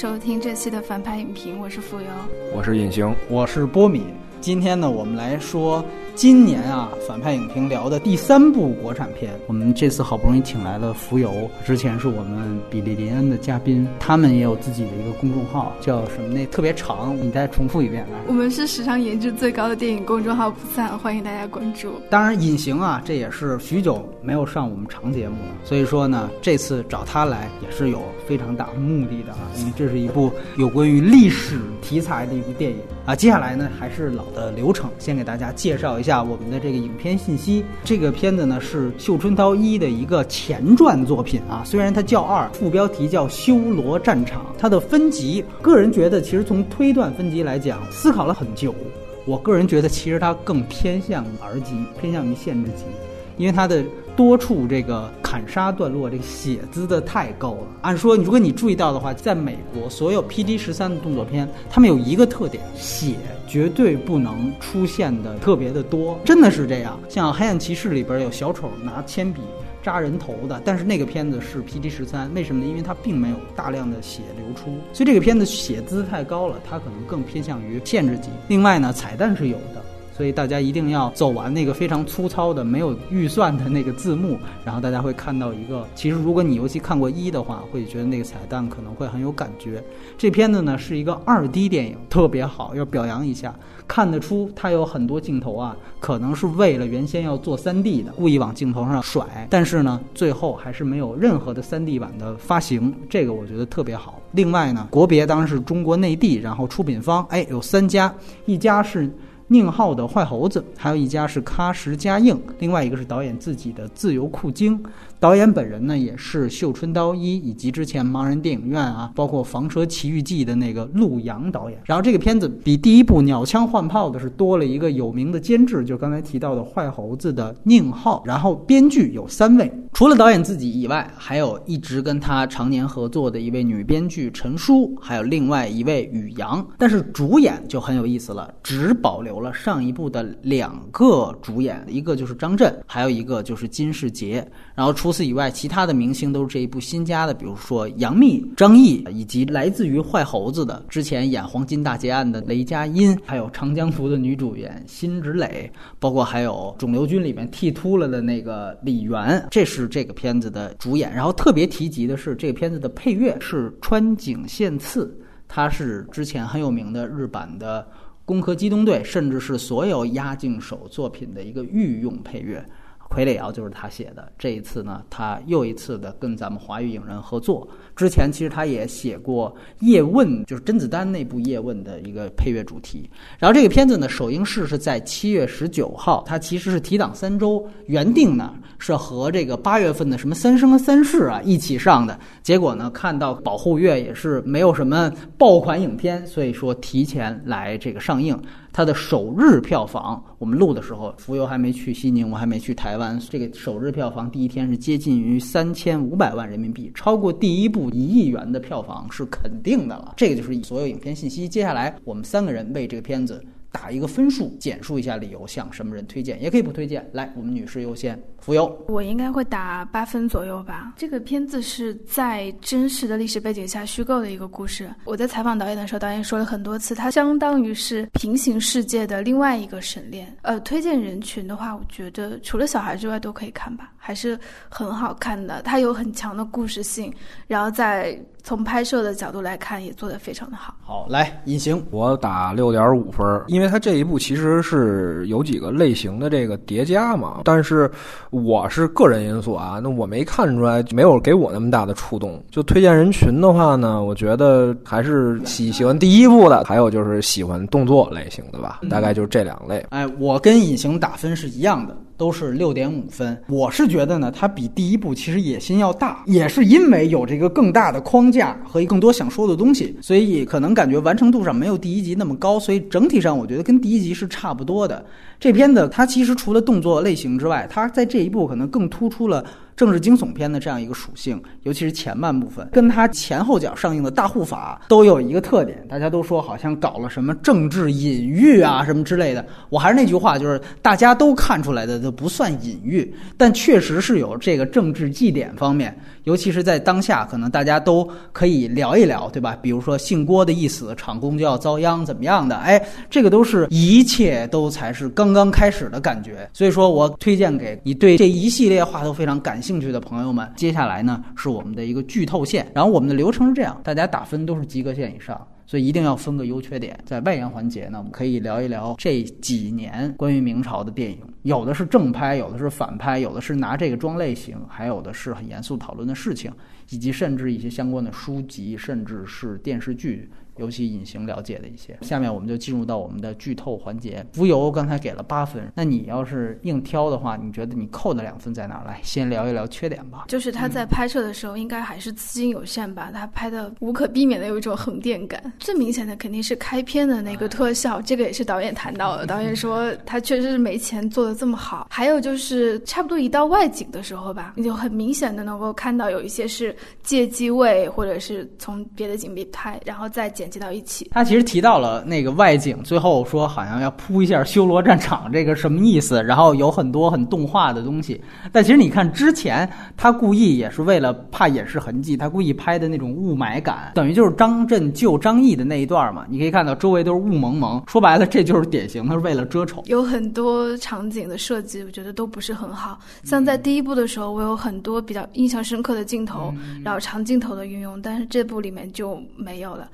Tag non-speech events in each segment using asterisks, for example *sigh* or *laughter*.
收听这期的反派影评，我是浮游，我是隐形，我是波米。今天呢，我们来说今年啊反派影评聊的第三部国产片。我们这次好不容易请来了浮游，之前是我们比利林恩的嘉宾，他们也有自己的一个公众号，叫什么？那特别长，你再重复一遍来。我们是史上颜值最高的电影公众号，不散，欢迎大家关注。当然，隐形啊，这也是许久没有上我们长节目了，所以说呢，这次找他来也是有非常大的目的的啊，因为这是一部有关于历史题材的一部电影啊。接下来呢，还是老。的流程，先给大家介绍一下我们的这个影片信息。这个片子呢是《绣春刀一》的一个前传作品啊，虽然它叫二，副标题叫《修罗战场》。它的分级，个人觉得其实从推断分级来讲，思考了很久。我个人觉得其实它更偏向 R 级，偏向于限制级，因为它的。多处这个砍杀段落，这个血滋的太高了。按说，如果你注意到的话，在美国所有 P D 十三的动作片，他们有一个特点，血绝对不能出现的特别的多，真的是这样。像《黑暗骑士》里边有小丑拿铅笔扎人头的，但是那个片子是 P D 十三，为什么呢？因为它并没有大量的血流出，所以这个片子血滋太高了，它可能更偏向于限制级。另外呢，彩蛋是有的。所以大家一定要走完那个非常粗糙的、没有预算的那个字幕，然后大家会看到一个。其实，如果你尤其看过一的话，会觉得那个彩蛋可能会很有感觉。这片子呢是一个二 D 电影，特别好，要表扬一下。看得出它有很多镜头啊，可能是为了原先要做三 D 的，故意往镜头上甩。但是呢，最后还是没有任何的三 D 版的发行，这个我觉得特别好。另外呢，国别当然是中国内地，然后出品方哎有三家，一家是。宁浩的坏猴子，还有一家是喀什嘉映，另外一个是导演自己的自由酷经。导演本人呢，也是《绣春刀一》以及之前盲人电影院啊，包括《房车奇遇记》的那个陆阳导演。然后这个片子比第一部鸟枪换炮的是多了一个有名的监制，就刚才提到的坏猴子的宁浩。然后编剧有三位，除了导演自己以外，还有一直跟他常年合作的一位女编剧陈舒，还有另外一位宇阳。但是主演就很有意思了，只保留了上一部的两个主演，一个就是张震，还有一个就是金世杰。然后除除此以外，其他的明星都是这一部新加的，比如说杨幂、张译，以及来自于坏猴子的之前演《黄金大劫案》的雷佳音，还有《长江图》的女主演辛芷蕾，包括还有《肿瘤君》里面剃秃了的那个李媛，这是这个片子的主演。然后特别提及的是，这个片子的配乐是川井宪次，他是之前很有名的日版的《攻壳机动队》，甚至是所有押境手作品的一个御用配乐。傀儡摇就是他写的，这一次呢，他又一次的跟咱们华语影人合作。之前其实他也写过《叶问》，就是甄子丹那部《叶问》的一个配乐主题。然后这个片子呢，首映式是在七月十九号，它其实是提档三周，原定呢是和这个八月份的什么《三生三世》啊一起上的。结果呢，看到保护月也是没有什么爆款影片，所以说提前来这个上映。它的首日票房，我们录的时候，浮游还没去西宁，我还没去台湾。这个首日票房第一天是接近于三千五百万人民币，超过第一部一亿元的票房是肯定的了。这个就是所有影片信息。接下来我们三个人为这个片子。打一个分数，简述一下理由，向什么人推荐，也可以不推荐。来，我们女士优先。浮游，我应该会打八分左右吧。这个片子是在真实的历史背景下虚构的一个故事。我在采访导演的时候，导演说了很多次，它相当于是平行世界的另外一个神恋。呃，推荐人群的话，我觉得除了小孩之外都可以看吧，还是很好看的。它有很强的故事性，然后在。从拍摄的角度来看，也做得非常的好。好，来隐形，我打六点五分，因为它这一部其实是有几个类型的这个叠加嘛。但是我是个人因素啊，那我没看出来，没有给我那么大的触动。就推荐人群的话呢，我觉得还是喜喜欢第一部的，还有就是喜欢动作类型的吧，大概就是这两类。哎，我跟隐形打分是一样的。都是六点五分，我是觉得呢，它比第一部其实野心要大，也是因为有这个更大的框架和更多想说的东西，所以可能感觉完成度上没有第一集那么高，所以整体上我觉得跟第一集是差不多的。这片子它其实除了动作类型之外，它在这一步可能更突出了。政治惊悚片的这样一个属性，尤其是前半部分，跟它前后脚上映的大护法都有一个特点，大家都说好像搞了什么政治隐喻啊什么之类的。我还是那句话，就是大家都看出来的都不算隐喻，但确实是有这个政治祭典方面，尤其是在当下，可能大家都可以聊一聊，对吧？比如说姓郭的一死，厂工就要遭殃，怎么样的？哎，这个都是一切都才是刚刚开始的感觉。所以说我推荐给你对这一系列话都非常感兴兴趣的朋友们。接下来呢是我们的一个剧透线，然后我们的流程是这样，大家打分都是及格线以上。所以一定要分个优缺点，在外延环节呢，我们可以聊一聊这几年关于明朝的电影，有的是正拍，有的是反拍，有的是拿这个装类型，还有的是很严肃讨论的事情，以及甚至一些相关的书籍，甚至是电视剧。尤其隐形了解的一些，下面我们就进入到我们的剧透环节。浮游刚才给了八分，那你要是硬挑的话，你觉得你扣的两分在哪儿？来，先聊一聊缺点吧。就是他在拍摄的时候，应该还是资金有限吧，他拍的无可避免的有一种横店感。最明显的肯定是开篇的那个特效，这个也是导演谈到的。导演说他确实是没钱做的这么好。还有就是差不多一到外景的时候吧，你就很明显的能够看到有一些是借机位，或者是从别的景别拍，然后再剪。接到一起，他其实提到了那个外景，最后说好像要铺一下修罗战场，这个什么意思？然后有很多很动画的东西，但其实你看之前他故意也是为了怕掩饰痕迹，他故意拍的那种雾霾感，等于就是张震救张译的那一段嘛。你可以看到周围都是雾蒙蒙，说白了这就是典型，他是为了遮丑。有很多场景的设计，我觉得都不是很好。像在第一部的时候，我有很多比较印象深刻的镜头，然后长镜头的运用，但是这部里面就没有了。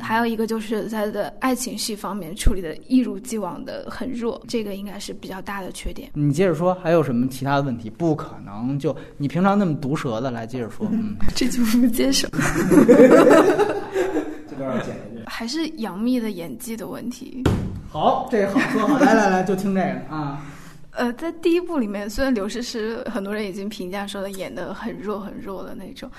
还有一个就是他的爱情戏方面处理的一如既往的很弱，这个应该是比较大的缺点。你接着说，还有什么其他的问题？不可能，就你平常那么毒舌的来接着说，嗯，*laughs* 这就不接受。*laughs* 这段要剪进去。还是杨幂的演技的问题。好，这个好说好，来来来，就听这个啊。呃，在第一部里面，虽然刘诗诗很多人已经评价说她演的很弱很弱的那种，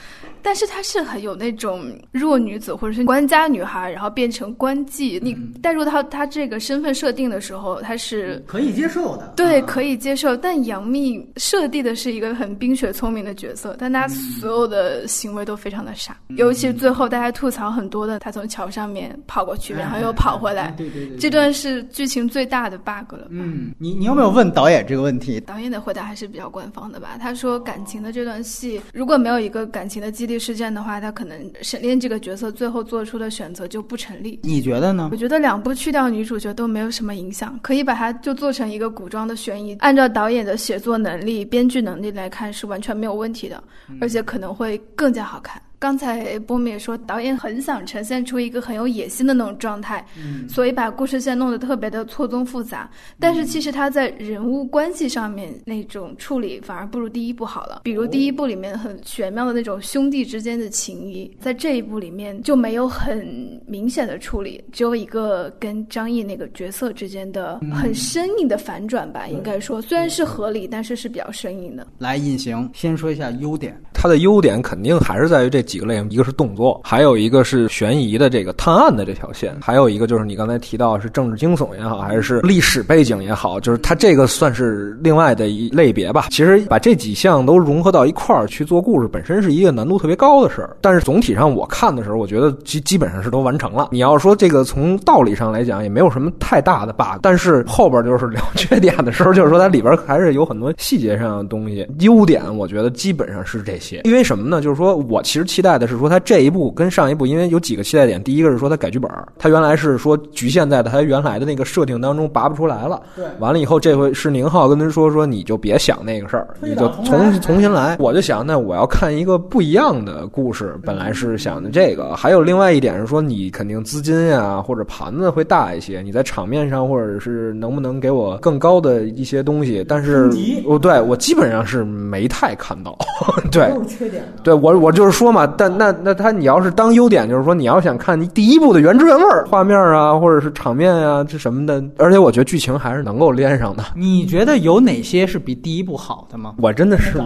但是她是很有那种弱女子或者是官家女孩，然后变成官妓。你带入到她这个身份设定的时候，她是可以接受的。对，可以接受。但杨幂设定的是一个很冰雪聪明的角色，但她所有的行为都非常的傻，尤其最后大家吐槽很多的，她从桥上面跑过去，然后又跑回来，对对对，这段是剧情最大的 bug 了。嗯，你你有没有问导？导演这个问题，导演的回答还是比较官方的吧？他说，感情的这段戏，如果没有一个感情的激励事件的话，他可能沈炼这个角色最后做出的选择就不成立。你觉得呢？我觉得两部去掉女主角都没有什么影响，可以把它就做成一个古装的悬疑。按照导演的写作能力、编剧能力来看，是完全没有问题的，而且可能会更加好看。刚才波米也说，导演很想呈现出一个很有野心的那种状态，嗯所以把故事线弄得特别的错综复杂。但是其实他在人物关系上面那种处理反而不如第一部好了。比如第一部里面很玄妙的那种兄弟之间的情谊，在这一部里面就没有很明显的处理，只有一个跟张译那个角色之间的很生硬的反转吧。应该说虽然是合理，但是是比较生硬的。来，隐形先说一下优点，它的优点肯定还是在于这。几个类型，一个是动作，还有一个是悬疑的这个探案的这条线，还有一个就是你刚才提到是政治惊悚也好，还是历史背景也好，就是它这个算是另外的一类别吧。其实把这几项都融合到一块儿去做故事，本身是一个难度特别高的事儿。但是总体上我看的时候，我觉得基基本上是都完成了。你要说这个从道理上来讲，也没有什么太大的 bug。但是后边就是聊 *laughs* 缺点的时候，就是说它里边还是有很多细节上的东西。优点我觉得基本上是这些。因为什么呢？就是说我其实期。期待的是说，他这一部跟上一部，因为有几个期待点。第一个是说他改剧本，他原来是说局限在他原来的那个设定当中拔不出来了。对，完了以后，这回是宁浩跟他说说，你就别想那个事儿，你就重重新来。*laughs* 我就想，那我要看一个不一样的故事。本来是想的这个，还有另外一点是说，你肯定资金呀或者盘子会大一些，你在场面上或者是能不能给我更高的一些东西？但是，哦，对我基本上是没太看到。*laughs* 对，是缺点？对我，我就是说嘛，但那那他你要是当优点，就是说你要想看你第一部的原汁原味儿，画面啊，或者是场面啊，这什么的，而且我觉得剧情还是能够连上的。你觉得有哪些是比第一部好的吗？我真的是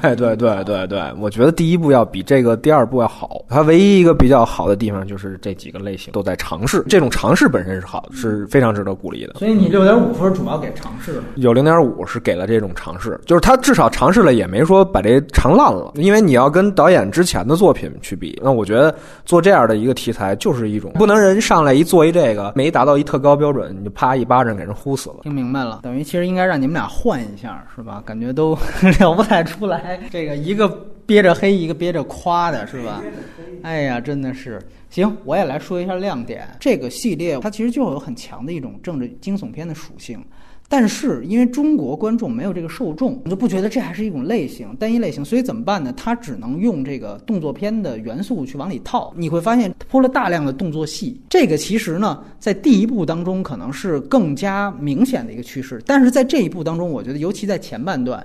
对对对对对，我觉得第一部要比这个第二部要好。它唯一一个比较好的地方就是这几个类型都在尝试，这种尝试本身是好的，是非常值得鼓励的。所以你六点五分主要给尝试了。有零点五是给了这种尝试，就是他至少尝试了，也没说把这尝烂了。因为你要跟导演之前的作品去比，那我觉得做这样的一个题材就是一种不能人上来一做一这个没达到一特高标准，你就啪一巴掌给人呼死了。听明白了，等于其实应该让你们俩换一下，是吧？感觉都 *laughs* 聊不太出来，这个一个憋着黑，一个憋着夸的，是吧？哎呀，真的是。行，我也来说一下亮点。这个系列它其实就有很强的一种政治惊悚片的属性，但是因为中国观众没有这个受众，我就不觉得这还是一种类型，单一类型，所以怎么办呢？它只能用这个动作片的元素去往里套。你会发现铺了大量的动作戏，这个其实呢，在第一部当中可能是更加明显的一个趋势，但是在这一部当中，我觉得尤其在前半段。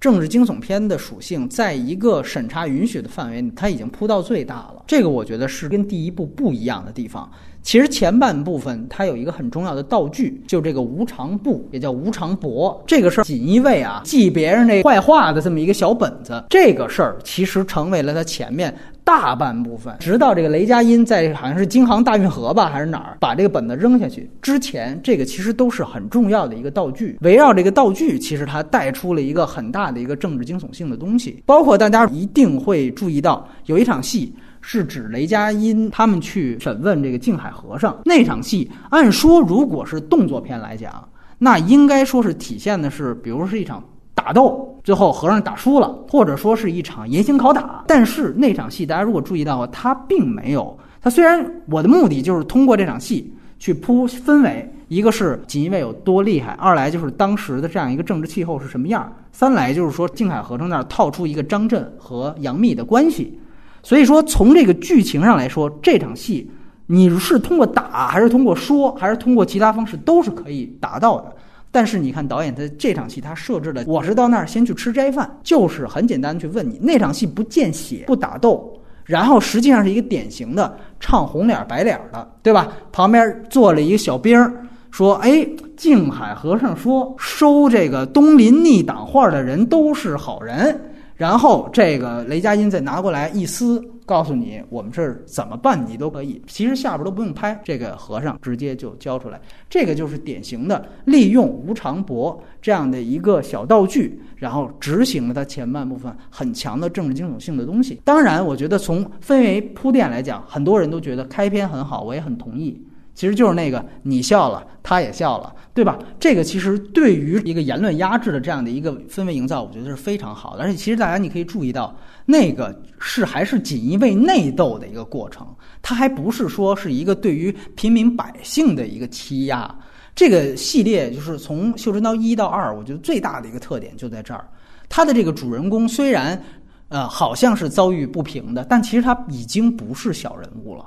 政治惊悚片的属性，在一个审查允许的范围，它已经铺到最大了。这个我觉得是跟第一部不一样的地方。其实前半部分它有一个很重要的道具，就这个无常簿，也叫无常簿。这个事儿，锦衣卫啊记别人这坏话的这么一个小本子，这个事儿其实成为了他前面大半部分，直到这个雷佳音在好像是京杭大运河吧还是哪儿把这个本子扔下去之前，这个其实都是很重要的一个道具。围绕这个道具，其实它带出了一个很大的一个政治惊悚性的东西，包括大家一定会注意到有一场戏。是指雷佳音他们去审问这个静海和尚那场戏。按说，如果是动作片来讲，那应该说是体现的是，比如是一场打斗，最后和尚打输了，或者说是一场严刑拷打。但是那场戏，大家如果注意到，他并没有。他虽然我的目的就是通过这场戏去铺氛围，一个是锦衣卫有多厉害，二来就是当时的这样一个政治气候是什么样，三来就是说静海和尚那儿套出一个张震和杨幂的关系。所以说，从这个剧情上来说，这场戏你是通过打，还是通过说，还是通过其他方式，都是可以达到的。但是你看导演他这场戏，他设置的，我是到那儿先去吃斋饭，就是很简单去问你，那场戏不见血，不打斗，然后实际上是一个典型的唱红脸白脸的，对吧？旁边坐了一个小兵儿，说：“哎，静海和尚说，收这个东林逆党画的人都是好人。”然后这个雷佳音再拿过来一撕，告诉你我们这儿怎么办，你都可以。其实下边都不用拍，这个和尚直接就交出来。这个就是典型的利用无常簿这样的一个小道具，然后执行了它前半部分很强的政治惊悚性的东西。当然，我觉得从氛围铺垫来讲，很多人都觉得开篇很好，我也很同意。其实就是那个你笑了，他也笑了，对吧？这个其实对于一个言论压制的这样的一个氛围营造，我觉得是非常好的。而且其实大家你可以注意到，那个是还是锦衣卫内斗的一个过程，它还不是说是一个对于平民百姓的一个欺压。这个系列就是从《绣春刀》一到二，我觉得最大的一个特点就在这儿，他的这个主人公虽然呃好像是遭遇不平的，但其实他已经不是小人物了。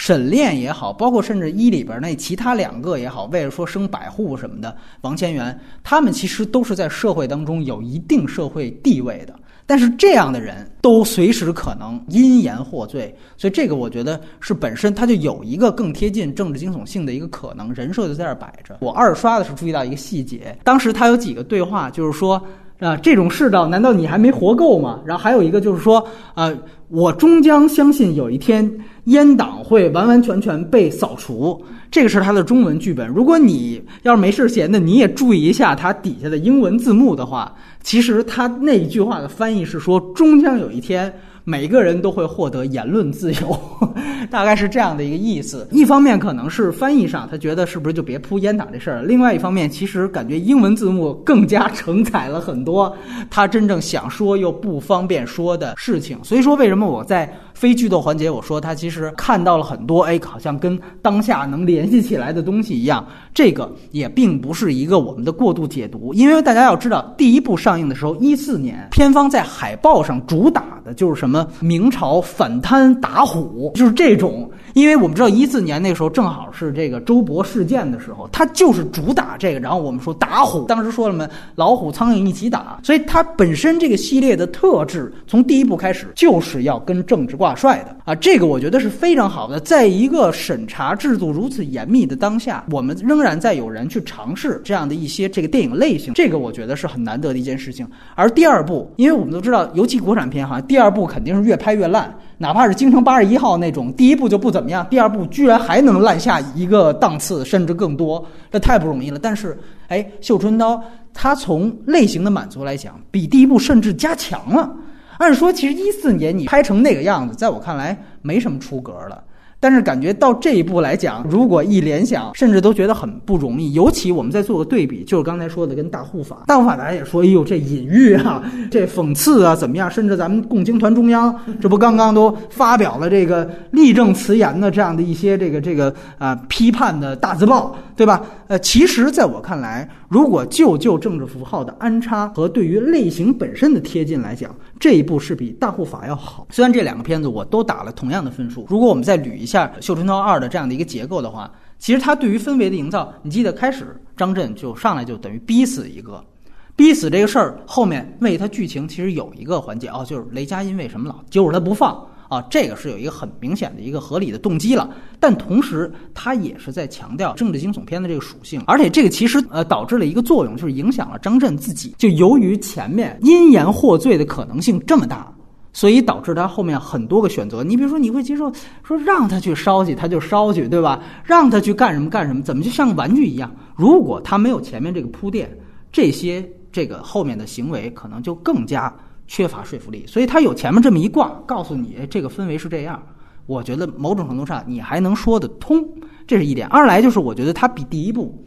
沈炼也好，包括甚至一里边那其他两个也好，为了说升百户什么的，王千源，他们其实都是在社会当中有一定社会地位的。但是这样的人都随时可能因言获罪，所以这个我觉得是本身他就有一个更贴近政治惊悚性的一个可能，人设就在这儿摆着。我二刷的时候注意到一个细节，当时他有几个对话，就是说啊，这种世道难道你还没活够吗？然后还有一个就是说啊，我终将相信有一天。阉党会完完全全被扫除，这个是他的中文剧本。如果你要是没事闲的，你也注意一下他底下的英文字幕的话，其实他那一句话的翻译是说，终将有一天。每个人都会获得言论自由，*laughs* 大概是这样的一个意思。一方面可能是翻译上，他觉得是不是就别铺烟挡这事儿；另外一方面，其实感觉英文字幕更加承载了很多他真正想说又不方便说的事情。所以说，为什么我在非剧透环节，我说他其实看到了很多，哎，好像跟当下能联系起来的东西一样。这个也并不是一个我们的过度解读，因为大家要知道，第一部上映的时候，一四年，片方在海报上主打的就是什么明朝反贪打虎，就是这种。因为我们知道一四年那个时候正好是这个周勃事件的时候，他就是主打这个。然后我们说打虎，当时说了嘛，老虎苍蝇一起打，所以它本身这个系列的特质，从第一部开始就是要跟政治挂帅的啊。这个我觉得是非常好的。在一个审查制度如此严密的当下，我们仍然在有人去尝试这样的一些这个电影类型，这个我觉得是很难得的一件事情。而第二部，因为我们都知道，尤其国产片哈，第二部肯定是越拍越烂。哪怕是京城八十一号那种，第一部就不怎么样，第二部居然还能烂下一个档次，甚至更多，这太不容易了。但是，哎，《绣春刀》它从类型的满足来讲，比第一部甚至加强了。按说，其实一四年你拍成那个样子，在我看来没什么出格了。但是感觉到这一步来讲，如果一联想，甚至都觉得很不容易。尤其我们再做个对比，就是刚才说的跟大护法，大护法大家也说，哎呦，这隐喻啊，这讽刺啊，怎么样？甚至咱们共青团中央，这不刚刚都发表了这个立正辞严的这样的一些这个这个啊批判的大字报，对吧？呃，其实在我看来，如果就就政治符号的安插和对于类型本身的贴近来讲，这一部是比大护法要好。虽然这两个片子我都打了同样的分数，如果我们再捋一。下《绣春刀二》的这样的一个结构的话，其实它对于氛围的营造，你记得开始张震就上来就等于逼死一个，逼死这个事儿后面为他剧情其实有一个环节哦，就是雷佳音为什么老揪着他不放啊？这个是有一个很明显的一个合理的动机了，但同时他也是在强调政治惊悚片的这个属性，而且这个其实呃导致了一个作用，就是影响了张震自己，就由于前面因言获罪的可能性这么大。所以导致他后面很多个选择，你比如说你会接受说让他去烧去，他就烧去，对吧？让他去干什么干什么，怎么就像个玩具一样？如果他没有前面这个铺垫，这些这个后面的行为可能就更加缺乏说服力。所以他有前面这么一挂，告诉你这个氛围是这样，我觉得某种程度上你还能说得通，这是一点。二来就是我觉得他比第一部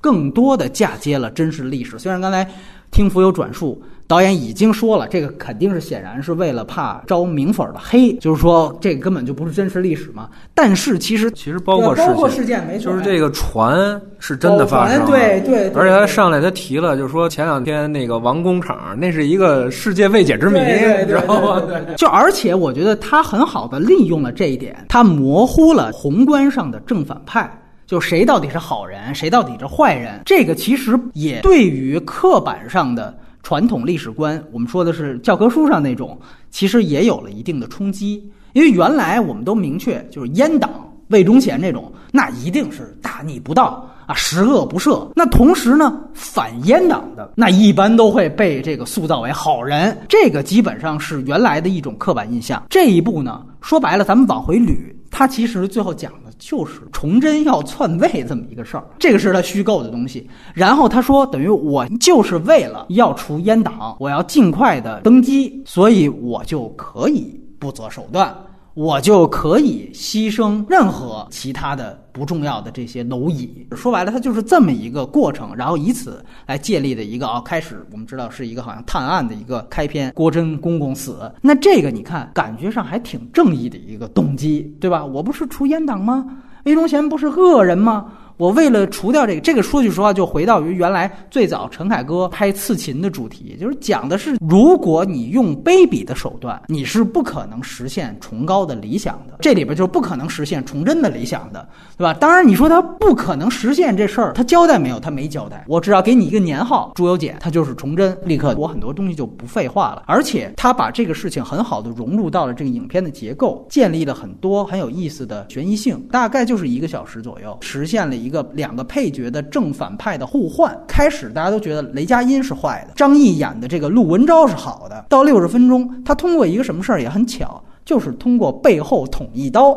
更多的嫁接了真实历史，虽然刚才听福有转述。导演已经说了，这个肯定是显然是为了怕招明粉的黑，就是说这个根本就不是真实历史嘛。但是其实其实包括包括事件，没错，就是这个船是真的发生，对对。而且他上来他提了，就是说前两天那个王工厂，那是一个世界未解之谜，你知道吗？*laughs* 就而且我觉得他很好的利用了这一点，他模糊了宏观上的正反派，就谁到底是好人，谁到底是坏人。这个其实也对于刻板上的。传统历史观，我们说的是教科书上那种，其实也有了一定的冲击。因为原来我们都明确，就是阉党魏忠贤这种，那一定是大逆不道啊，十恶不赦。那同时呢，反阉党的那一般都会被这个塑造为好人，这个基本上是原来的一种刻板印象。这一步呢，说白了，咱们往回捋，他其实最后讲的。就是崇祯要篡位这么一个事儿，这个是他虚构的东西。然后他说，等于我就是为了要除阉党，我要尽快的登基，所以我就可以不择手段。我就可以牺牲任何其他的不重要的这些蝼蚁。说白了，它就是这么一个过程，然后以此来建立的一个啊，开始我们知道是一个好像探案的一个开篇。郭真公公死，那这个你看，感觉上还挺正义的一个动机，对吧？我不是除阉党吗？魏忠贤不是恶人吗？我为了除掉这个，这个说句实话，就回到于原来最早陈凯歌拍《刺秦》的主题，就是讲的是，如果你用卑鄙的手段，你是不可能实现崇高的理想的。这里边就是不可能实现崇祯的理想的，对吧？当然，你说他不可能实现这事儿，他交代没有？他没交代。我只要给你一个年号，朱由检，他就是崇祯。立刻，我很多东西就不废话了。而且，他把这个事情很好的融入到了这个影片的结构，建立了很多很有意思的悬疑性。大概就是一个小时左右，实现了一。一个两个配角的正反派的互换，开始大家都觉得雷佳音是坏的，张译演的这个陆文昭是好的。到六十分钟，他通过一个什么事儿也很巧，就是通过背后捅一刀。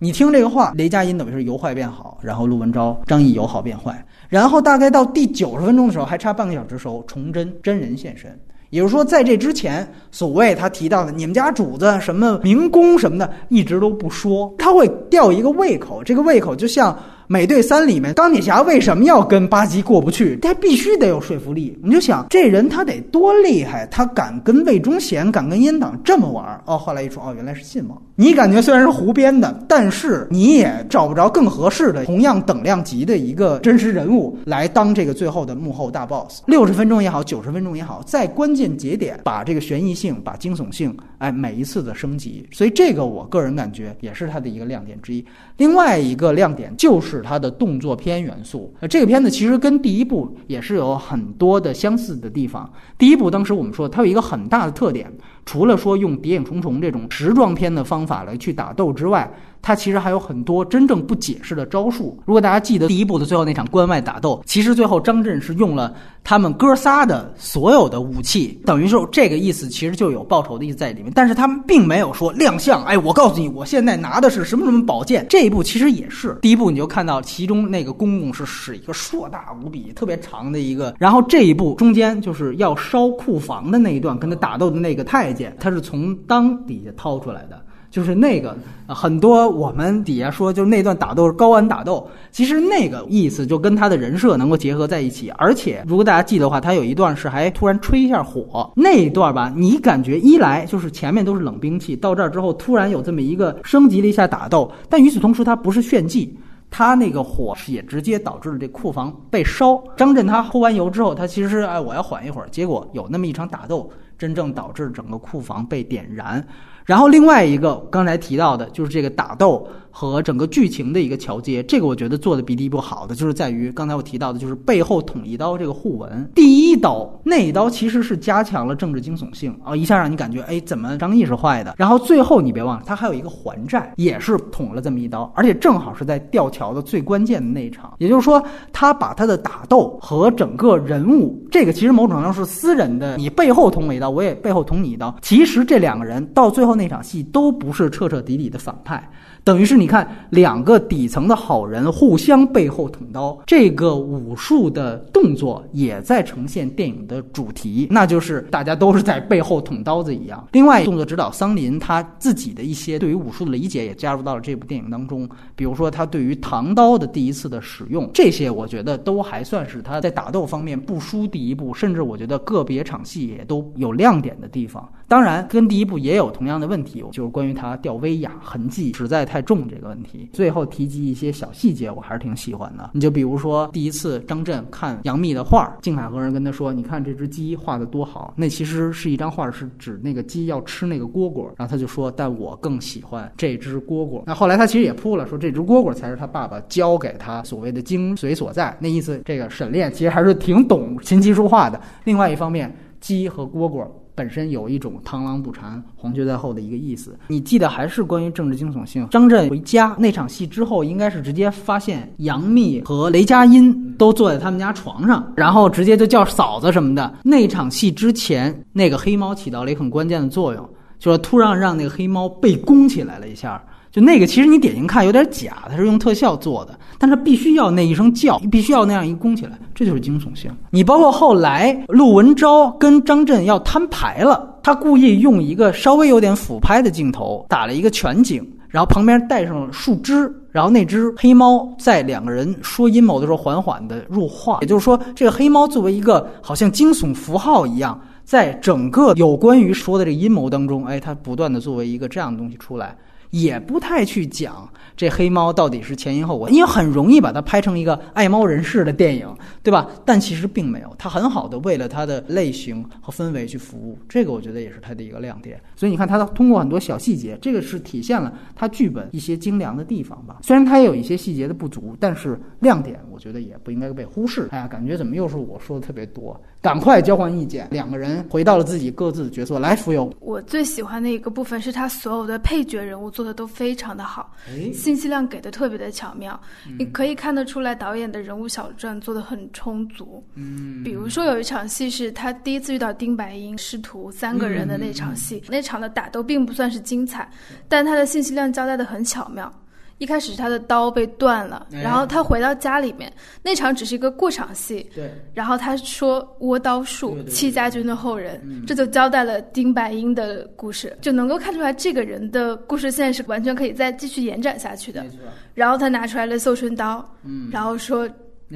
你听这个话，雷佳音等于是由坏变好，然后陆文昭、张译由好变坏。然后大概到第九十分钟的时候，还差半个小时时候，崇祯真人现身。也就是说，在这之前，所谓他提到的你们家主子什么明公什么的，一直都不说，他会吊一个胃口，这个胃口就像。美队三里面，钢铁侠为什么要跟巴基过不去？他必须得有说服力。你就想这人他得多厉害，他敢跟魏忠贤、敢跟阉党这么玩儿哦。后来一说，哦，原来是信王。你感觉虽然是胡编的，但是你也找不着更合适的、同样等量级的一个真实人物来当这个最后的幕后大 boss。六十分钟也好，九十分钟也好，在关键节点把这个悬疑性、把惊悚性，哎，每一次的升级。所以这个我个人感觉也是它的一个亮点之一。另外一个亮点就是是它的动作片元素。呃，这个片子其实跟第一部也是有很多的相似的地方。第一部当时我们说它有一个很大的特点，除了说用谍影重重这种时装片的方法来去打斗之外。他其实还有很多真正不解释的招数。如果大家记得第一部的最后那场关外打斗，其实最后张震是用了他们哥仨的所有的武器，等于是这个意思，其实就有报仇的意思在里面。但是他们并没有说亮相，哎，我告诉你，我现在拿的是什么什么宝剑。这一部其实也是第一部，你就看到其中那个公公是使一个硕大无比、特别长的一个，然后这一部中间就是要烧库房的那一段，跟他打斗的那个太监，他是从裆底下掏出来的。就是那个很多我们底下说，就是那段打斗是高安打斗，其实那个意思就跟他的人设能够结合在一起。而且如果大家记得话，他有一段是还突然吹一下火，那一段吧，你感觉一来就是前面都是冷兵器，到这儿之后突然有这么一个升级了一下打斗，但与此同时他不是炫技，他那个火也直接导致了这库房被烧。张震他呼完油之后，他其实是哎我要缓一会儿，结果有那么一场打斗，真正导致整个库房被点燃。然后另外一个刚才提到的就是这个打斗。和整个剧情的一个桥接，这个我觉得做的比第一部好的，就是在于刚才我提到的，就是背后捅一刀这个互文。第一刀那一刀其实是加强了政治惊悚性啊，一下让你感觉哎，怎么张译是坏的？然后最后你别忘了，他还有一个还债，也是捅了这么一刀，而且正好是在吊桥的最关键的那一场。也就是说，他把他的打斗和整个人物，这个其实某种程度上是私人的，你背后捅我一刀，我也背后捅你一刀。其实这两个人到最后那场戏都不是彻彻底底的反派。等于是你看两个底层的好人互相背后捅刀，这个武术的动作也在呈现电影的主题，那就是大家都是在背后捅刀子一样。另外，动作指导桑林他自己的一些对于武术的理解也加入到了这部电影当中，比如说他对于唐刀的第一次的使用，这些我觉得都还算是他在打斗方面不输第一部，甚至我觉得个别场戏也都有亮点的地方。当然，跟第一部也有同样的问题，就是关于他吊威亚痕迹实在太重这个问题。最后提及一些小细节，我还是挺喜欢的。你就比如说，第一次张震看杨幂的画，静海和人跟他说：“你看这只鸡画的多好。”那其实是一张画，是指那个鸡要吃那个蝈蝈。然后他就说：“但我更喜欢这只蝈蝈。”那后来他其实也扑了，说这只蝈蝈才是他爸爸教给他所谓的精髓所在。那意思，这个沈炼其实还是挺懂琴棋书画的。另外一方面，鸡和蝈蝈。本身有一种螳螂捕蝉，黄雀在后的一个意思。你记得还是关于政治惊悚性？张震回家那场戏之后，应该是直接发现杨幂和雷佳音都坐在他们家床上，然后直接就叫嫂子什么的。那场戏之前，那个黑猫起到了一个很关键的作用，就是突然让那个黑猫被攻起来了一下。就那个，其实你点睛看有点假，它是用特效做的，但是必须要那一声叫，必须要那样一弓起来，这就是惊悚性。你包括后来陆文昭跟张震要摊牌了，他故意用一个稍微有点俯拍的镜头打了一个全景，然后旁边带上树枝，然后那只黑猫在两个人说阴谋的时候缓缓的入画，也就是说，这个黑猫作为一个好像惊悚符号一样，在整个有关于说的这个阴谋当中，哎，它不断的作为一个这样的东西出来。也不太去讲这黑猫到底是前因后果，因为很容易把它拍成一个爱猫人士的电影，对吧？但其实并没有，它很好的为了它的类型和氛围去服务，这个我觉得也是它的一个亮点。所以你看，它通过很多小细节，这个是体现了它剧本一些精良的地方吧。虽然它也有一些细节的不足，但是亮点我觉得也不应该被忽视。哎呀，感觉怎么又是我说的特别多？赶快交换意见，两个人回到了自己各自的角色。来，浮游，我最喜欢的一个部分是他所有的配角人物做。做的都非常的好，信息量给的特别的巧妙，你可以看得出来导演的人物小传做的很充足。嗯，比如说有一场戏是他第一次遇到丁白英师徒三个人的那场戏，那场的打斗并不算是精彩，但他的信息量交代的很巧妙。一开始他的刀被断了，哎。然后他回到家里面，那场只是一个过场戏。对，然后他说倭刀术戚家军的后人，嗯。这就交代了丁白英的故事，就能够看出来这个人的故事线是完全可以再继续延展下去的。然后他拿出来了绣春刀，嗯，然后说，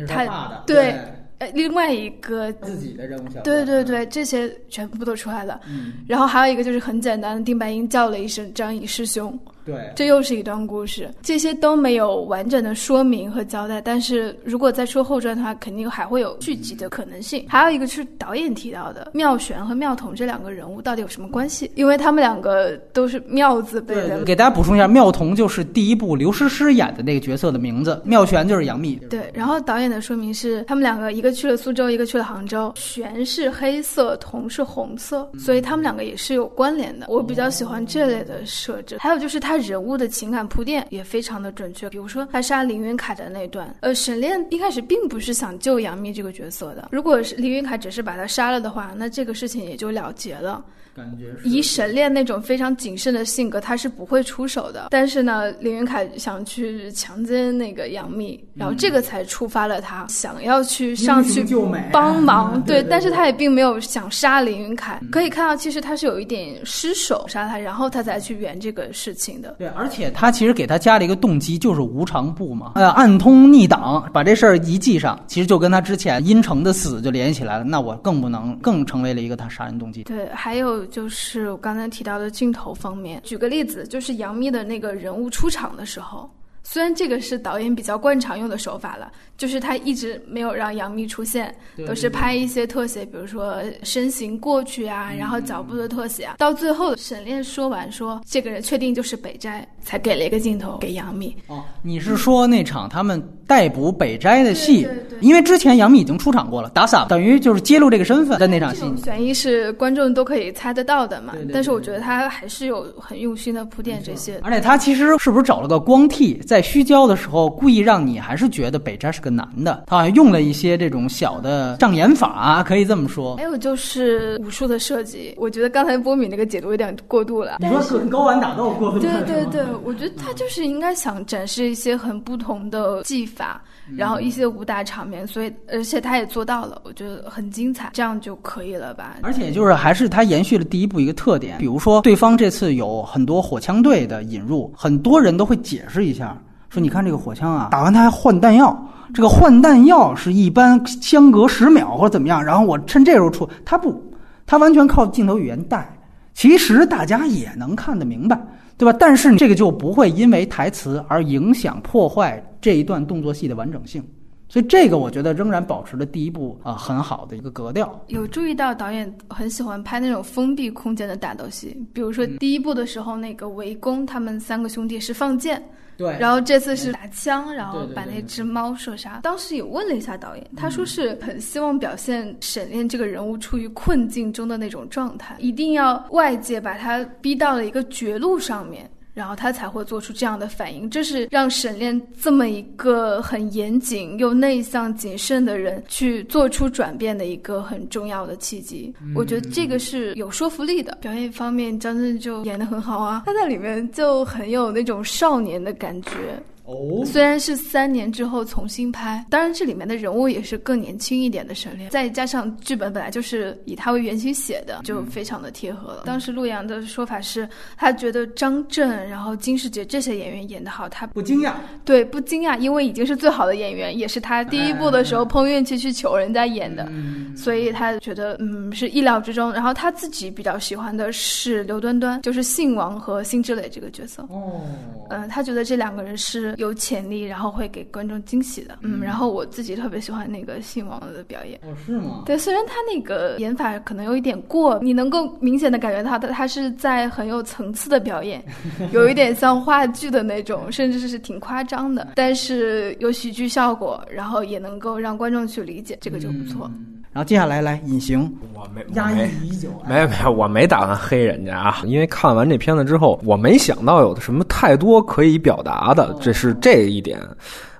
他对呃，另外一个，自己的任务小对对，对，这些全部都出来了。嗯，然后还有一个就是很简单的，丁白英叫了一声张仪师兄，对，这又是一段故事，这些都没有完整的说明和交代。但是如果再说后传的话，肯定还会有续集的可能性。还有一个是导演提到的妙玄和妙童这两个人物到底有什么关系？因为他们两个都是妙字辈的。给大家补充一下，妙童就是第一部刘诗诗演的那个角色的名字，妙玄就是杨幂。对，然后导演的说明是，他们两个一个去了苏州，一个去了杭州。玄是黑色，童是红色，所以他们两个也是有关联的。我比较喜欢这类的设置。还有就是他人物的情感铺垫也非常的准确，比如说他杀凌云凯的那段，呃，沈炼一开始并不是想救杨幂这个角色的。如果是凌云凯只是把他杀了的话，那这个事情也就了结了。感觉是以沈炼那种非常谨慎的性格，他是不会出手的。但是呢，林云凯想去强奸那个杨幂，然后这个才触发了他想要去上去帮忙。对对对但是他也并没有想杀林云凯。可以看到，其实他是有一点失手杀他，然后他才去圆这个事情的。对，而且他其实给他加了一个动机，就是无偿部嘛，呃，暗通逆党，把这事儿一记上，其实就跟他之前殷城的死就联系起来了。那我更不能，更成为了一个他杀人动机。对，还有就是我刚才提到的镜头方面，举个例子，就是杨幂的那个人物出场的时候。虽然这个是导演比较惯常用的手法了，就是他一直没有让杨幂出现，对都是拍一些特写，比如说身形过去啊，然后脚步的特写啊。到最后沈炼说完说这个人确定就是北斋，才给了一个镜头给杨幂。哦，你是说那场他们逮捕北斋的戏？对对对因为之前杨幂已经出场过了，打伞等于就是揭露这个身份，在那场戏这种悬疑是观众都可以猜得到的嘛，但是我觉得他还是有很用心的铺垫这些。而且他其实是不是找了个光替，在虚焦的时候故意让你还是觉得北斋是个男的？他好像用了一些这种小的障眼法，可以这么说还。有就是武术的设计，我觉得刚才波米那个解读有点过度了。你说跟高玩打斗过度对对对，我觉得他就是应该想展示一些很不同的技法，然后一些武打场面，所以而且他也做到了，我觉得很精彩，这样就可以了吧？而且就是还是他延续了第一部一个特点，比如说对方这次有很多火枪队的引入，很多人都会解释一下，说你看这个火枪啊，打完它还换弹药，这个换弹药是一般相隔十秒或者怎么样，然后我趁这时候出，他不，他完全靠镜头语言带，其实大家也能看得明白。对吧？但是这个就不会因为台词而影响破坏这一段动作戏的完整性，所以这个我觉得仍然保持了第一部啊、很好的一个格调。有注意到导演很喜欢拍那种封闭空间的打斗戏，比如说第一部的时候，那个围攻他们三个兄弟是放箭，对然后这次是打枪，然后把那只猫射杀。当时也问了一下导演，他说是很希望表现沈炼这个人物处于困境中的那种状态，一定要外界把他逼到了一个绝路上面。然后他才会做出这样的反应，这是让沈炼这么一个很严谨又内向谨慎的人去做出转变的一个很重要的契机。我觉得这个是有说服力的。表演方面，张震就演得很好啊，他在里面就很有那种少年的感觉。哦，虽然是三年之后重新拍，当然这里面的人物也是更年轻一点的沈炼，再加上剧本本来就是以他为原型写的，就非常的贴合了。当时陆阳的说法是，他觉得张震，然后金世杰这些演员演得好，他不惊讶。对不惊讶，因为已经是最好的演员，也是他第一部的时候碰运气去求人家演的，所以他觉得嗯是意料之中。然后他自己比较喜欢的是刘端端，就是信王和辛芷蕾这个角色。哦，嗯，他觉得这两个人是有潜力，然后会给观众惊喜的。嗯，然后我自己特别喜欢那个信王的表演。哦，是吗？对，虽然他那个演法可能有一点过，你能够明显的感觉到他他是在很有层次的表演，*laughs* 有一点像话剧的那种，甚至是挺夸张的，但是有喜剧效果，然后也能够让观众去理解，这个就不错。然后接下来来隐形，我没压抑已久，哎没有没有，我没打算黑人家啊，因为看完这片子之后，我没想到有什么太多可以表达的，这是是这一点。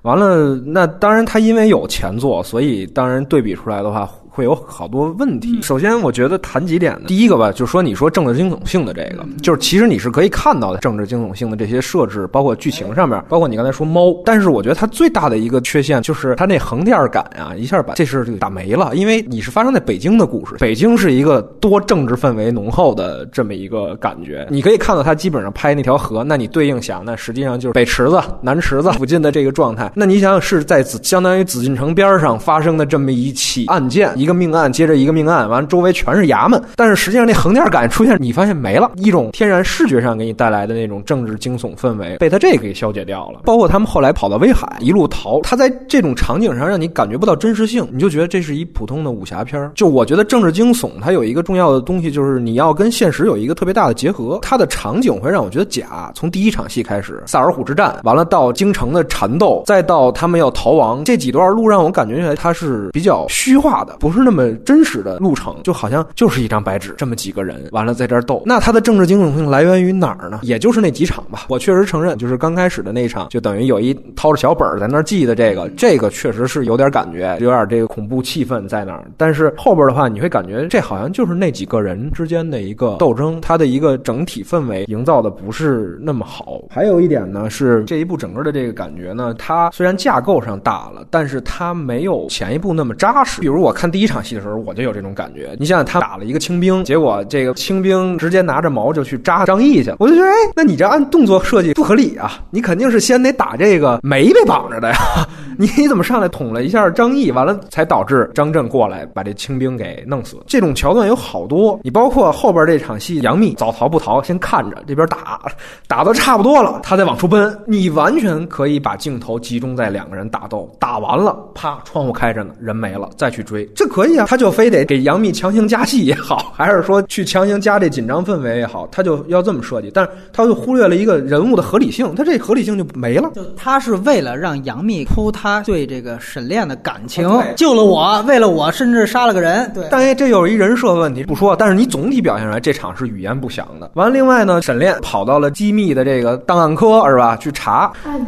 完了，那当然他因为有前作，所以当然对比出来的话，会有好多问题。首先，我觉得谈几点呢？第一个吧，就是说你说政治惊悚性的这个，就是其实你是可以看到的政治惊悚性的这些设置，包括剧情上面，包括你刚才说猫。但是我觉得它最大的一个缺陷就是它那横店感啊，一下把这事打没了。因为你是发生在北京的故事，北京是一个多政治氛围浓厚的这么一个感觉。你可以看到它基本上拍那条河，那你对应想，那实际上就是北池子、南池子附近的这个状态。那你想想是在紫相当于紫禁城边上发生的这么一起案件，一一个命案接着一个命案，完了周围全是衙门。但是实际上那横店感出现，你发现没了，一种天然视觉上给你带来的那种政治惊悚氛围被他这给消解掉了。包括他们后来跑到威海一路逃，他在这种场景上让你感觉不到真实性，你就觉得这是一普通的武侠片。就我觉得政治惊悚它有一个重要的东西，就是你要跟现实有一个特别大的结合。它的场景会让我觉得假，从第一场戏开始，萨尔虎之战，完了到京城的缠斗，再到他们要逃亡这几段路，让我感觉起来它是比较虚化的，不是不是那么真实的路程，就好像就是一张白纸，这么几个人完了在这儿斗。那它的政治惊悚性来源于哪儿呢？也就是那几场吧。我确实承认，就是刚开始的那一场，就等于有一掏着小本在那儿记的这个，这个确实是有点感觉，有点这个恐怖气氛在那儿。但是后边的话，你会感觉这好像就是那几个人之间的一个斗争，它的一个整体氛围营造的不是那么好。还有一点呢，是这一部整个的这个感觉呢，它虽然架构上大了，但是它没有前一部那么扎实。比如我看第一场戏的时候，我就有这种感觉。你想想，他打了一个清兵，结果这个清兵直接拿着矛就去扎张毅去，我就觉得，哎，那你这按动作设计不合理啊！你肯定是先得打这个没被绑着的呀，*laughs* 你怎么上来捅了一下张毅，完了才导致张震过来把这清兵给弄死？这种桥段有好多，你包括后边这场戏，杨幂早逃不逃，先看着这边打，打到差不多了，他再往出奔，你完全可以把镜头集中在两个人打斗，打完了，啪，窗户开着呢，人没了，再去追，这可以啊。他就非得给杨幂强行加戏也好，*laughs* 还是说去强行加这紧张氛围也好，他就要这么设计，但是他就忽略了一个人物的合理性，他这合理性就没了。就他是为了让杨幂铺他对这个沈炼的感情，对救了我，为了我甚至杀了个人。对，但哎，这又是一人设问题不说，但是你总体表现出来这场是语言不详的。完了，另外呢，沈炼跑到了机密的这个档案科是吧？去查案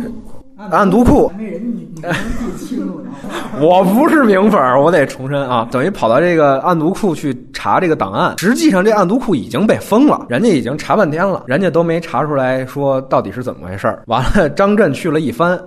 读库，没人你你能记清楚呢？我不是名粉儿，我得重申啊，等于跑到这个案读库去查这个档案。实际上，这案读库已经被封了，人家已经查半天了，人家都没查出来说到底是怎么回事儿。完了，张震去了一翻。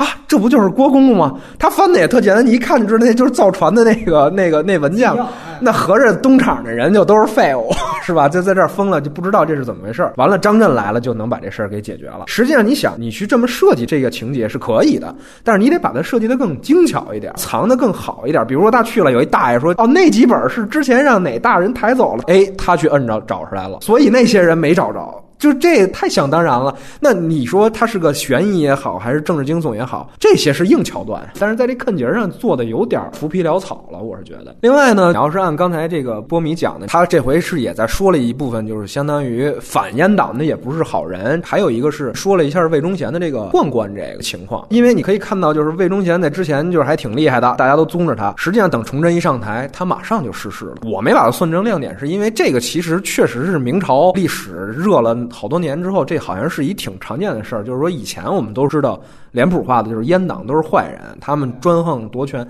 啊，这不就是郭公公吗？他翻的也特简单，你一看就知道那就是造船的那个、那个、那文件了。那合着东厂的人就都是废物，*laughs* 是吧？就在这儿封了，就不知道这是怎么回事儿。完了，张震来了就能把这事儿给解决了。实际上，你想，你去这么设计这个情节是可以的，但是你得把它设计的更精巧一点，藏的更好一点。比如说他去了，有一大爷说：“哦，那几本是之前让哪大人抬走了。”哎，他去摁着找出来了，所以那些人没找着。就这也太想当然了。那你说它是个悬疑也好，还是政治惊悚也好，这些是硬桥段，但是在这坑节上做的有点浮皮潦草了，我是觉得。另外呢，你要是按刚才这个波米讲的，他这回是也在说了一部分，就是相当于反阉党的也不是好人，还有一个是说了一下魏忠贤的这个宦官这个情况。因为你可以看到，就是魏忠贤在之前就是还挺厉害的，大家都宗着他。实际上等崇祯一上台，他马上就逝世了。我没把它算成亮点，是因为这个其实确实是明朝历史热了好多年之后，这好像是一挺常见的事儿。就是说以前我们都知道脸谱化的就是阉党都是坏人，他们专横夺权。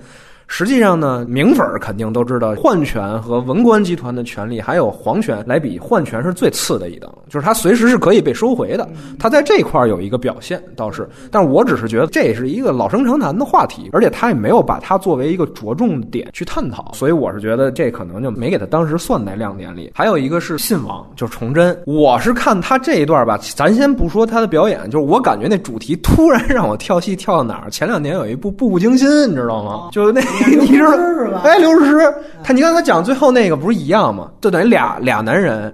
实际上呢，明粉儿肯定都知道，宦权和文官集团的权力，还有皇权来比，宦权是最次的一等，就是他随时是可以被收回的。他在这块儿有一个表现倒是，但是我只是觉得这是一个老生常谈的话题，而且他也没有把它作为一个着重点去探讨，所以我是觉得这可能就没给他当时算在亮点里。还有一个是信王，就是崇祯，我是看他这一段吧，咱先不说他的表演，就是我感觉那主题突然让我跳戏跳到哪儿？前两年有一部《步步惊心》，你知道吗？就是那。*laughs* 你知道是吧哎，刘诗诗，他你刚才讲最后那个不是一样吗？就等于俩俩男人，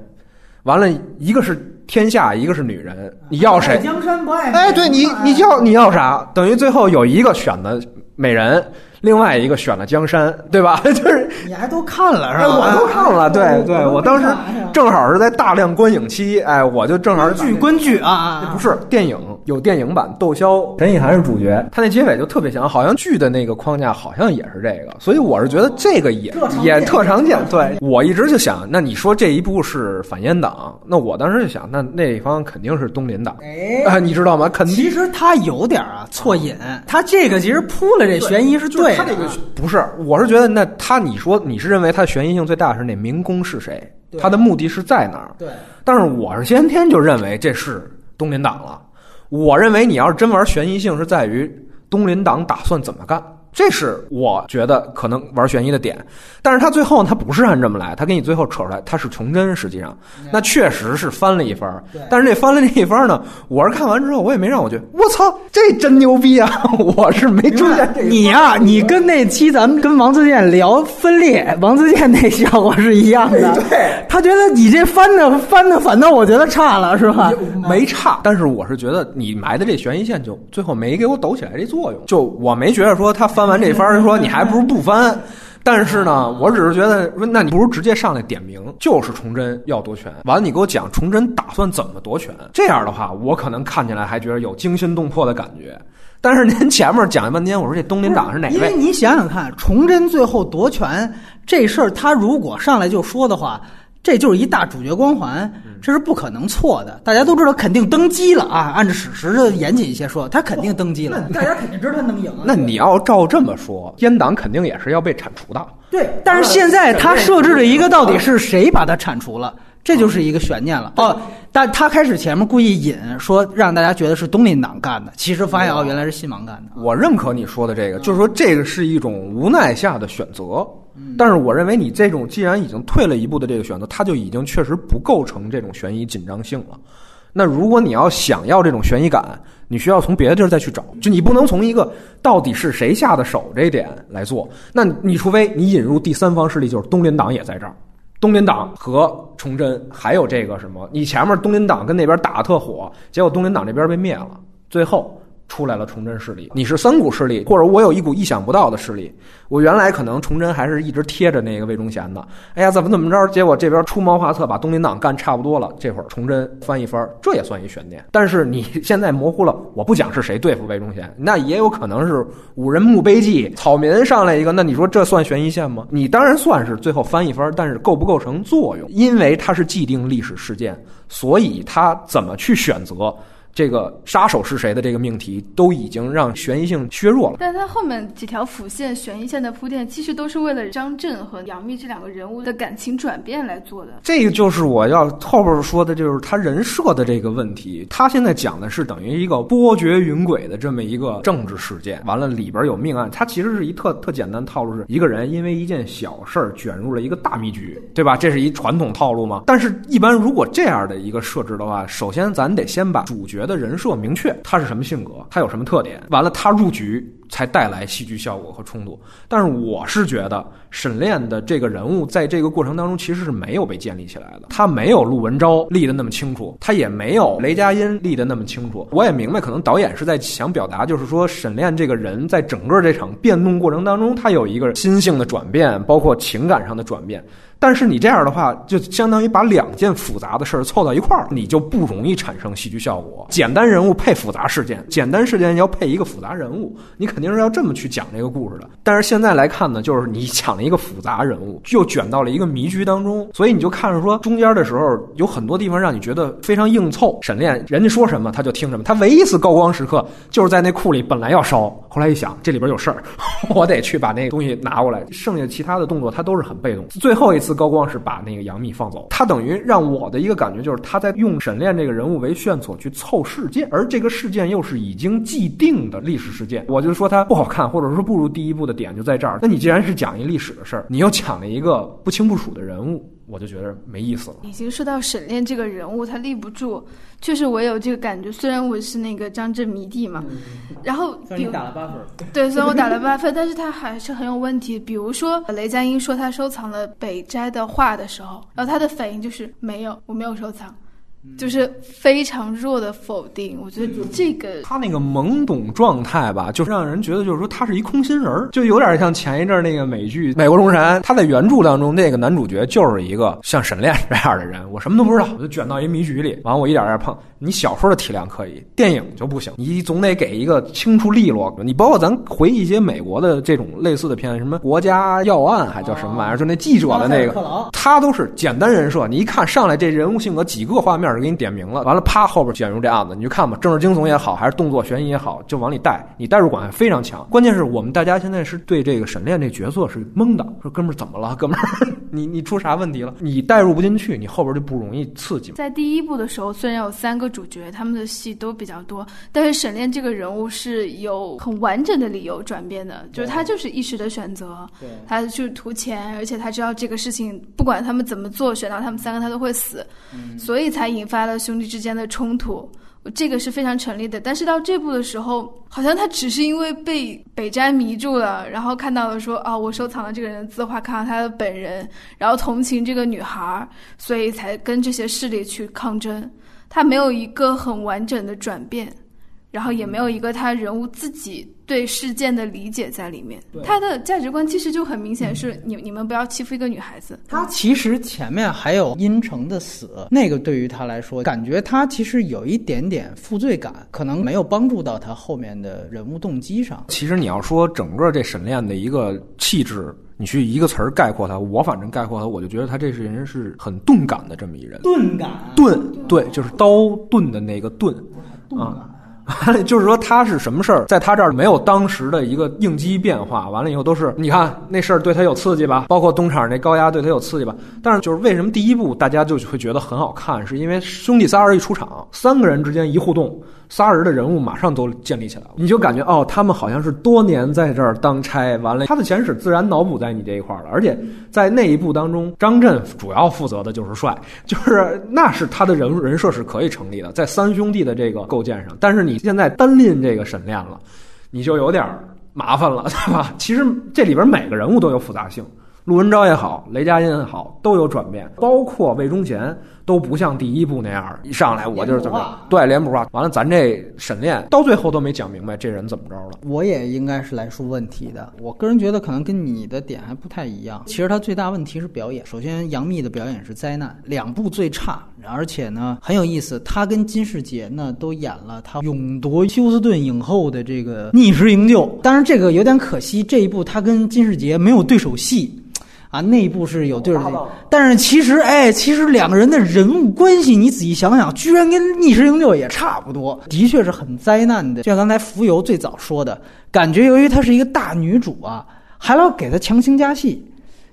完了一个是天下，一个是女人，你要谁？江山不爱哎，对你你要你要啥？等于最后有一个选的美人，另外一个选了江山，对吧？*laughs* 就是你还都看了是哎，吧？我都看了，对对，我当时正好是在大量观影期，哎，我就正好剧观剧啊不是电影，有电影版窦骁、陈意涵是主角，他那结尾就特别像，好像剧的那个框架好像也是这个，所以我是觉得这个也也特常见。对。我一直就想，那你说这一部是反阉党，那我当时就想，那那一方肯定是东林党，哎。啊，你知道吗？肯定。其实他有点啊错引，他这个其实铺了这悬疑是就是他这个不是，我是觉得那他你说你是认为他悬疑性最大是那民工是谁？他的目的是在哪儿？对，但是我是先天就认为这是东林党了。我认为你要是真玩悬疑性，是在于东林党打算怎么干，这是我觉得可能玩悬疑的点。但是他最后他不是按这么来，他给你最后扯出来他是崇祯，实际上那确实是翻了一番。但是这翻了这一番呢，我是看完之后我也没让我觉得我操，这真牛逼啊！*laughs* 我是没出现这。你呀、你跟那期咱们跟王自健聊分裂，王自健那效果是一样的。*laughs* 对，他觉得你这翻的翻的反倒我觉得差了，是吧？没差，但是我是觉得你埋的这悬疑线就最后没给我抖起来这作用，就我没觉得说他翻完这番儿说你还不如不翻。但是呢，我只是觉得说，那你不如直接上来点名，就是崇祯要夺权。完了，你给我讲崇祯打算怎么夺权，这样的话，我可能看起来还觉得有惊心动魄的感觉。但是您前面讲了半天，我说这东林党是哪位？因为你想想看，崇祯最后夺权这事儿，他如果上来就说的话，这就是一大主角光环，嗯这是不可能错的。大家都知道肯定登基了啊，按照史实的严谨一些说，他肯定登基了，那大家肯定知道他能赢啊。那你要照这么说，阉党肯定也是要被铲除的。对，但是现在他设置了一个，到底是谁把他铲除了？这就是一个悬念了哦。但他开始前面故意引说让大家觉得是东林党干的，其实发现哦原来是新王干的。我认可你说的这个，就是说这个是一种无奈下的选择。但是我认为你这种既然已经退了一步的这个选择，它就已经确实不构成这种悬疑紧张性了。那如果你要想要这种悬疑感，你需要从别的地儿再去找，就你不能从一个到底是谁下的手这点来做。*laughs* 那你除非你引入第三方势力，就是东林党也在这儿。东林党和崇祯还有这个什么，你前面东林党跟那边打得特火，结果东林党这边被灭了，最后出来了崇祯势力。你是三股势力，或者我有一股意想不到的势力。我原来可能崇祯还是一直贴着那个魏忠贤的，哎呀，怎么怎么着？结果这边出谋划策，把东林党干差不多了。这会儿崇祯翻一番，这也算一悬念。但是你现在模糊了，我不讲是谁对付魏忠贤，那也有可能是五人墓碑记，草民上来一个，那你说这算悬疑线吗？你当然算是最后翻一番，但是构不构成作用？因为它是既定历史事件，所以它怎么去选择？这个杀手是谁的这个命题，都已经让悬疑性削弱了。但他后面几条辅线、悬疑线的铺垫，其实都是为了张震和杨幂这两个人物的感情转变来做的。这个就是我要后边说的，就是他人设的这个问题。他现在讲的是等于一个波谲云诡的这么一个政治事件，完了里边有命案，它其实是一特特简单套路，是一个人因为一件小事儿卷入了一个大迷局，对吧？这是一传统套路嘛。但是，一般如果这样的一个设置的话，首先咱得先把主角的人设明确，他是什么性格，他有什么特点，完了他入局。才带来戏剧效果和冲突，但是我是觉得沈炼的这个人物在这个过程当中其实是没有被建立起来的，他没有陆文昭立的那么清楚，他也没有雷佳音立的那么清楚。我也明白，可能导演是在想表达，就是说沈炼这个人在整个这场变动过程当中，他有一个心性的转变，包括情感上的转变。但是你这样的话，就相当于把两件复杂的事儿凑到一块儿，你就不容易产生戏剧效果。简单人物配复杂事件，简单事件要配一个复杂人物，你肯定是要这么去讲这个故事的。但是现在来看呢，就是你讲了一个复杂人物，又卷到了一个迷局当中，所以你就看着说中间的时候有很多地方让你觉得非常硬凑。沈炼人家说什么他就听什么，他唯一一次高光时刻就是在那库里本来要烧，后来一想这里边有事儿，*laughs* 我得去把那个东西拿过来。剩下其他的动作他都是很被动。最后一次。高光是把那个杨幂放走，他等于让我的一个感觉就是他在用沈炼这个人物为线索去凑事件，而这个事件又是已经既定的历史事件。我就说他不好看，或者说不如第一部的点就在这儿。那你既然是讲一历史的事儿，你又讲了一个不清不楚的人物。我就觉得没意思了。已经说到沈炼这个人物，他立不住，确实我有这个感觉。虽然我是那个张震迷弟嘛，然后比打了八分，对，虽然我打了八分，但是他还是很有问题。比如说雷佳音说他收藏了北斋的画的时候，然后他的反应就是没有，我没有收藏。就是非常弱的否定。我觉得这个他那个懵懂状态吧，就是让人觉得就是说他是一空心人儿，就有点像前一阵那个美剧《美国众神》，他在原著当中那个男主角就是一个像沈炼这样的人，我什么都不知道，我就卷到一迷局里，完我一点点碰。你小说的体量可以，电影就不行，你总得给一个清楚利落。你包括咱回忆一些美国的这种类似的片，什么《国家要案》还叫什么玩意儿，就那记者的那个，他都是简单人设，你一看上来这人物性格几个画面就给你点名了，完了啪后边卷入这案子，你就看吧，政治惊悚也好，还是动作悬疑也好，就往里带，你代入感非常强。关键是我们大家现在是对这个沈炼这角色是懵的，说哥们儿怎么了？哥们儿，*laughs* 你你出啥问题了？你代入不进去，你后边就不容易刺激。在第一部的时候，虽然有三个主角，他们的戏都比较多，但是沈炼这个人物是有很完整的理由转变的，就是他就是一时的选择，对，他就是图钱，而且他知道这个事情不管他们怎么做，选到他们三个他都会死，所以才引发了兄弟之间的冲突。这个是非常成立的，但是到这部的时候，好像他只是因为被北斋迷住了，然后看到了说啊，我收藏了这个人的字画，看到他的本人，然后同情这个女孩，所以才跟这些势力去抗争。他没有一个很完整的转变，然后也没有一个他人物自己对事件的理解在里面。他的价值观其实就很明显是你你们不要欺负一个女孩子。他其实前面还有阴城的死，那个对于他来说，感觉他其实有一点点负罪感，可能没有帮助到他后面的人物动机上。其实你要说整个这沈炼的一个气质。你去一个词儿概括他，我反正概括他，我就觉得他这是人是很钝感的这么一人。钝感，钝，对，就是刀钝的那个钝啊。*laughs* 就是说他是什么事儿，在他这儿没有当时的一个应激变化，完了以后都是你看那事儿对他有刺激吧，包括东厂那高压对他有刺激吧。但是就是为什么第一部大家就会觉得很好看，是因为兄弟仨人一出场，三个人之间一互动。仨人的人物马上都建立起来了，你就感觉哦，他们好像是多年在这儿当差，完了他的前史自然脑补在你这一块了。而且在那一部当中，张震主要负责的就是帅，*laughs* 就是那是他的人人设是可以成立的，在三兄弟的这个构建上。但是你现在单拎这个沈炼了，你就有点麻烦了，对吧？其实这里边每个人物都有复杂性，陆文昭也好，雷佳音也好，都有转变，包括魏忠贤。都不像第一部那样，一上来我就是怎么对脸谱化，完了咱这沈炼到最后都没讲明白这人怎么着了。我也应该是来说问题的，我个人觉得可能跟你的点还不太一样。其实他最大问题是表演。首先，杨幂的表演是灾难，两部最差，而且呢很有意思，他跟金世杰呢都演了他勇夺休斯顿影后的这个逆时营救。当然这个有点可惜，这一部他跟金世杰没有对手戏。啊，内部是有对儿的，但是其实，哎，其实两个人的人物关系，你仔细想想，居然跟逆时营救也差不多，的确是很灾难的。就像刚才浮游最早说的，感觉由于她是一个大女主啊，还老给她强行加戏。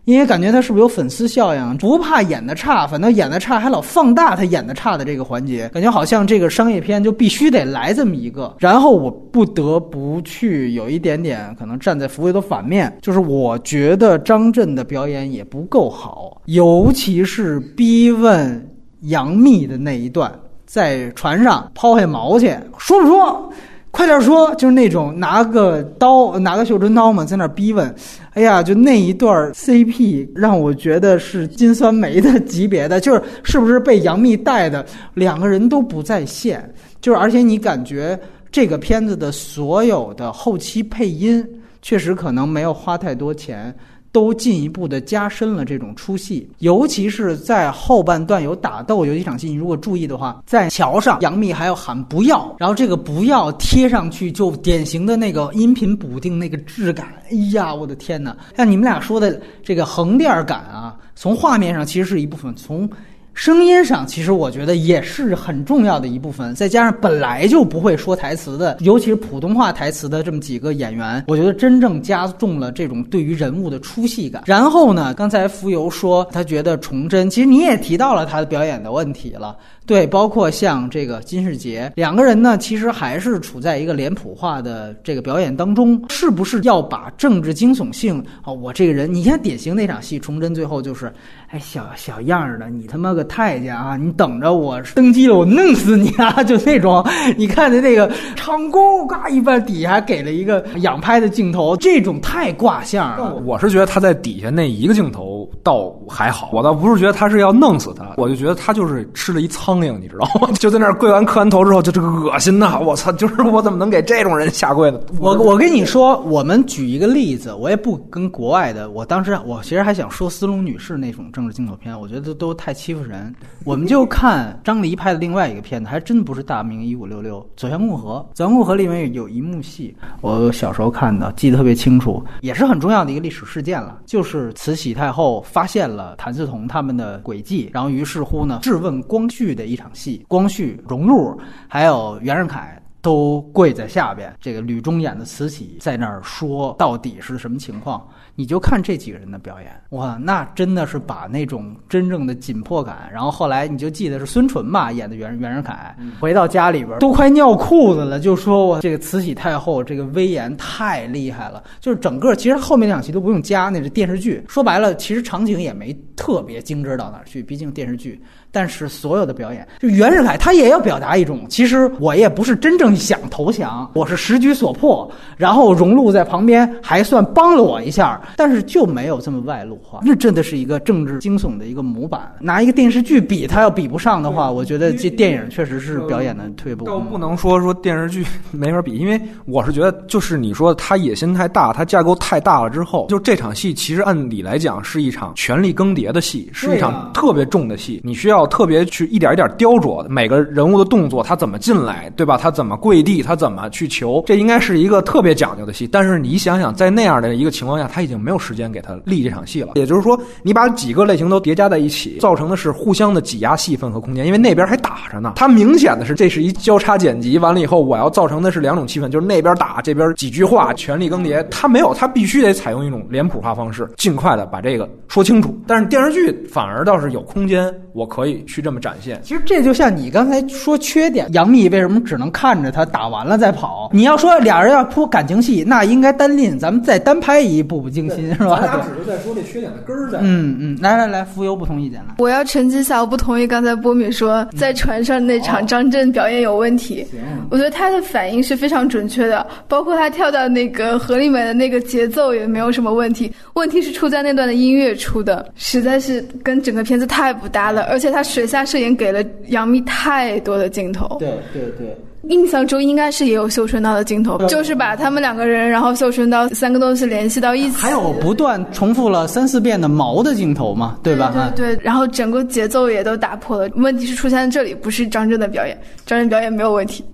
因为感觉他是不是有粉丝效应？不怕演的差，反倒演的差还老放大他演的差的这个环节，感觉好像这个商业片就必须得来这么一个。然后我不得不去有一点点可能站在福威的反面，就是我觉得张震的表演也不够好，尤其是逼问杨幂的那一段，在船上抛下毛去，说不说？快点说，就是那种拿个刀，拿个绣春刀嘛，在那逼问。哎呀，就那一段 CP 让我觉得是金酸梅的级别的，就是是不是被杨幂带的，两个人都不在线。就是而且你感觉这个片子的所有的后期配音，确实可能没有花太多钱。都进一步的加深了这种出戏，尤其是在后半段有打斗有几场戏，你如果注意的话，在桥上杨幂还要喊不要，然后这个不要贴上去就典型的那个音频补丁那个质感，哎呀，我的天哪！像你们俩说的这个横店感啊，从画面上其实是一部分，从。声音上，其实我觉得也是很重要的一部分。再加上本来就不会说台词的，尤其是普通话台词的这么几个演员，我觉得真正加重了这种对于人物的出戏感。然后呢，刚才浮游说他觉得崇祯，其实你也提到了他的表演的问题了。对，包括像这个金世杰两个人呢，其实还是处在一个脸谱化的这个表演当中。是不是要把政治惊悚性啊？我这个人，你看典型那场戏，崇祯最后就是，哎，小小样儿的，你他妈个太监啊，你等着我登基了，我弄死你啊！*laughs* 就那种，你看的那个长弓，嘎一半底下还给了一个仰拍的镜头，这种太挂相了。我是觉得他在底下那一个镜头。倒还好，我倒不是觉得他是要弄死他，我就觉得他就是吃了一苍蝇，你知道吗？*laughs* 就在那儿跪完磕完头之后，就这个恶心呐！我操，就是我怎么能给这种人下跪呢？我我跟你说，我们举一个例子，我也不跟国外的，我当时我其实还想说斯隆女士那种政治镜头片，我觉得都太欺负人。我们就看张黎拍的另外一个片子，还真不是《大明一五六六》，《走向共和》。《走向共和》里面有一幕戏，我小时候看的，记得特别清楚，也是很重要的一个历史事件了，就是慈禧太后发现了谭嗣同他们的诡计，然后于是乎呢，质问光绪的一场戏，光绪、荣禄还有袁世凯。都跪在下边，这个吕中演的慈禧在那儿说到底是什么情况？你就看这几个人的表演，哇，那真的是把那种真正的紧迫感。然后后来你就记得是孙淳吧演的袁袁世凯，回到家里边都快尿裤子了，就说我这个慈禧太后这个威严太厉害了。就是整个其实后面两期都不用加，那是电视剧。说白了，其实场景也没特别精致到哪儿去，毕竟电视剧。但是所有的表演，就袁世凯他也要表达一种，其实我也不是真正想投降，我是时局所迫。然后荣禄在旁边还算帮了我一下，但是就没有这么外露化。那真的是一个政治惊悚的一个模板，拿一个电视剧比它要比不上的话，我觉得这电影确实是表演的退步。倒不能说说电视剧没法比，因为我是觉得就是你说他野心太大，他架构太大了之后，就这场戏其实按理来讲是一场权力更迭的戏，是一场特别重的戏，你需要。特别去一点一点雕琢每个人物的动作，他怎么进来，对吧？他怎么跪地，他怎么去求，这应该是一个特别讲究的戏。但是你想想，在那样的一个情况下，他已经没有时间给他立这场戏了。也就是说，你把几个类型都叠加在一起，造成的是互相的挤压戏份和空间，因为那边还打着呢。他明显的是，这是一交叉剪辑，完了以后，我要造成的是两种气氛，就是那边打，这边几句话，权力更迭。他没有，他必须得采用一种脸谱化方式，尽快的把这个说清楚。但是电视剧反而倒是有空间，我可以。去这么展现，其实这就像你刚才说缺点，杨幂为什么只能看着他打完了再跑？你要说俩人要铺感情戏，那应该单拎，咱们再单拍一《步步惊心》，是吧？咱俩只是在说这缺点的根儿在。嗯嗯，来来来，浮游不同意见了。我要澄清一下，我不同意刚才波米说在船上那场张震表演有问题。我觉得他的反应是非常准确的，包括他跳到那个河里面的那个节奏也没有什么问题。问题是出在那段的音乐出的，实在是跟整个片子太不搭了，而且他。水下摄影给了杨幂太多的镜头，对对对，印象中应该是也有绣春刀的镜头，就是把他们两个人，然后绣春刀三个东西联系到一起，还有不断重复了三四遍的毛的镜头嘛，对吧？对对，然后整个节奏也都打破了。问题是出现在这里，不是张震的表演，张震表演没有问题。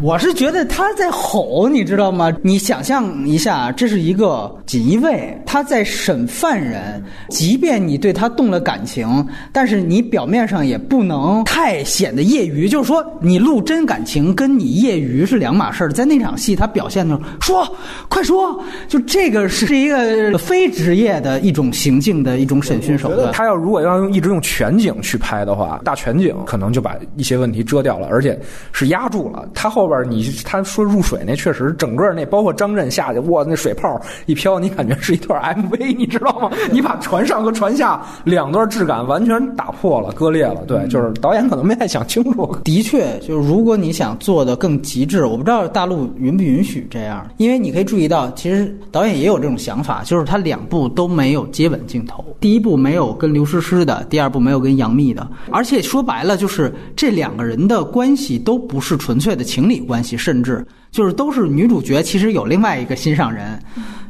我是觉得他在吼，你知道吗？你想象一下，这是一个锦衣卫，他在审犯人。即便你对他动了感情，但是你表面上也不能太显得业余。就是说，你录真感情跟你业余是两码事儿。在那场戏，他表现的说，快说，就这个是一个非职业的一种行径的一种审讯手段。他要如果要用一直用全景去拍的话，大全景可能就把一些问题遮掉了，而且是压住了。他后边你他说入水那确实整个那包括张震下去哇那水泡一飘你感觉是一段 MV *laughs* 你知道吗？你把船上和船下两段质感完全打破了割裂了。对，就是导演可能没太想清楚。的确，就是如果你想做的更极致，我不知道大陆允不允许这样。因为你可以注意到，其实导演也有这种想法，就是他两部都没有接吻镜头。第一部没有跟刘诗诗的，第二部没有跟杨幂的。而且说白了，就是这两个人的关系都不是纯粹的情侣。关系，甚至就是都是女主角，其实有另外一个心上人，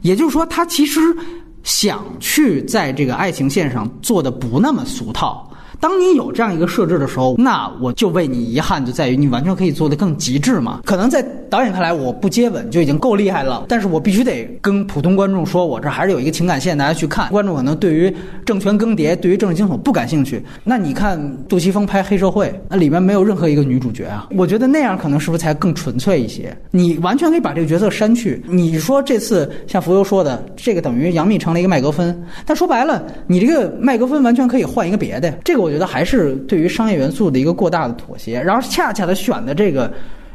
也就是说，她其实想去在这个爱情线上做的不那么俗套。当你有这样一个设置的时候，那我就为你遗憾，就在于你完全可以做得更极致嘛。可能在导演看来，我不接吻就已经够厉害了，但是我必须得跟普通观众说，我这还是有一个情感线，大家去看。观众可能对于政权更迭、对于政治惊悚不感兴趣。那你看杜琪峰拍《黑社会》，那里面没有任何一个女主角啊。我觉得那样可能是不是才更纯粹一些？你完全可以把这个角色删去。你说这次像浮游说的，这个等于杨幂成了一个麦格芬，但说白了，你这个麦格芬完全可以换一个别的。这个我我。觉得还是对于商业元素的一个过大的妥协，然后恰恰他选的这个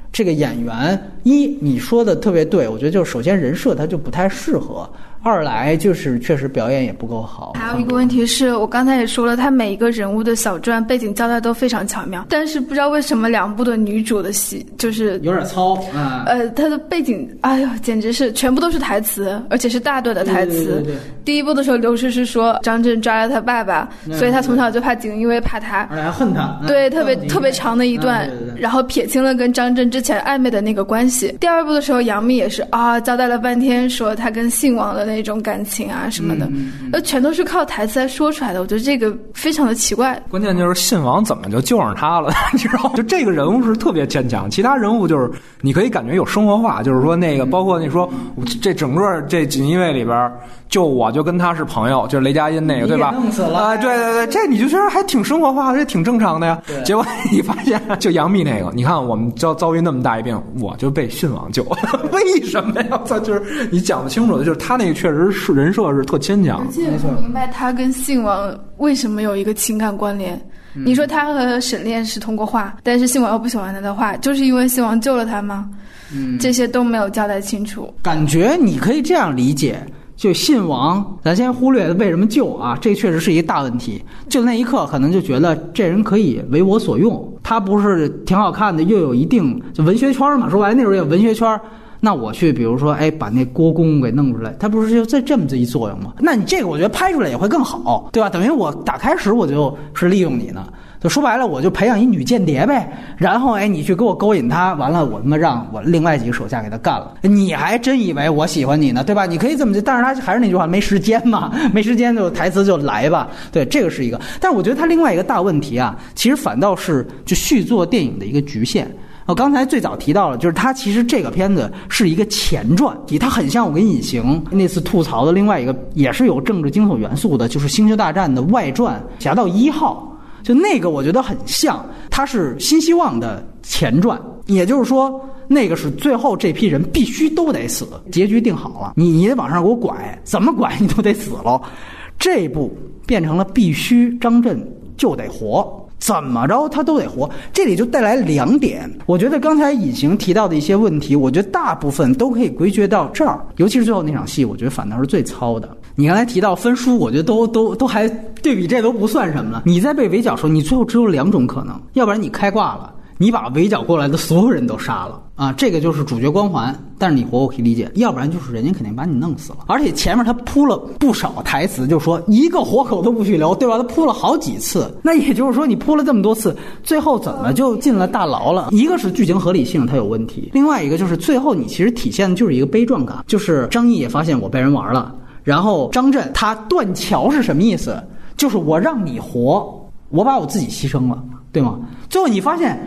这个演员，一你说的特别对，我觉得就首先人设他就不太适合。二来就是确实表演也不够好。还有一个问题是我刚才也说了，他每一个人物的小传背景交代都非常巧妙，但是不知道为什么两部的女主的戏就是有点糙啊。呃，她的背景，哎呦，简直是全部都是台词，而且是大段的台词。对对对对第一部的时候，刘诗诗说张震抓了他爸爸，对所以他从小就怕景，因为怕他。而且还恨他。对，嗯特别特别长的一段然后撇清了跟张震之前暧昧的那个关系。第二部的时候，杨幂也是啊，交代了半天，说她跟姓王的那种感情啊什么的，嗯呃，全都是靠台词来说出来的。我觉得这个非常的奇怪。关键就是信王怎么就救上他了，*laughs* 你知道吗？就这个人物是特别牵强，其他人物就是你可以感觉有生活化，就是说那个包括你说这整个这锦衣卫里边，就我就跟他是朋友，就是雷佳音那个对吧给弄死？了啊，对对对，这你就觉得还挺生活化，这挺正常的呀。结果你发现就杨幂那个，你看我们遭遭遇那么大一病，我就被信王救，*laughs* 为什么呀？他，就是你讲不清楚的，就是他那个确实是人设是特牵强而。且不明白他跟信王为什么有一个情感关联。嗯你说他和沈炼是通过话，但是信王又不喜欢他的话，就是因为信王救了他吗？嗯这些都没有交代清楚。感觉你可以这样理解，就信王，咱先忽略为什么救啊，这确实是一个大问题。就那一刻，可能就觉得这人可以为我所用，他不是挺好看的，又有一定就文学圈嘛，说白了那时候有文学圈。那我去，比如说，哎，把那郭公给弄出来，他不是就这这么这一作用吗？那你这个我觉得拍出来也会更好，对吧？等于我打开始我就是利用你呢，就说白了，我就培养一女间谍呗。然后哎，你去给我勾引她，完了我他妈让我另外几个手下给她干了，你还真以为我喜欢你呢，对吧？你可以这么，但是他还是那句话，没时间嘛，没时间就台词就来吧。对，这个是一个。但是我觉得他另外一个大问题啊，其实反倒是就续作电影的一个局限。我刚才最早提到了，就是它其实这个片子是一个前传，它很像我跟隐形那次吐槽的另外一个也是有政治惊悚元素的，就是《星球大战》的外传《侠盗一号》。就那个我觉得很像，它是新希望的前传，也就是说，那个是最后这批人必须都得死，结局定好了，你你得往上给我拐，怎么拐你都得死喽。这一步变成了必须张震就得活。怎么着他都得活，这里就带来两点。我觉得刚才隐形提到的一些问题，我觉得大部分都可以归结到这儿，尤其是最后那场戏，我觉得反倒是最糙的。你刚才提到分书，我觉得都都都还对比这都不算什么了。你在被围剿的时候，你最后只有两种可能，要不然你开挂了。你把围剿过来的所有人都杀了啊，这个就是主角光环。但是你活我可以理解，要不然就是人家肯定把你弄死了。而且前面他铺了不少台词，就说一个活口都不许留，对吧？他铺了好几次，那也就是说你铺了这么多次，最后怎么就进了大牢了？一个是剧情合理性它有问题，另外一个就是最后你其实体现的就是一个悲壮感，就是张译也发现我被人玩了，然后张震他断桥是什么意思？就是我让你活，我把我自己牺牲了，对吗？最后你发现。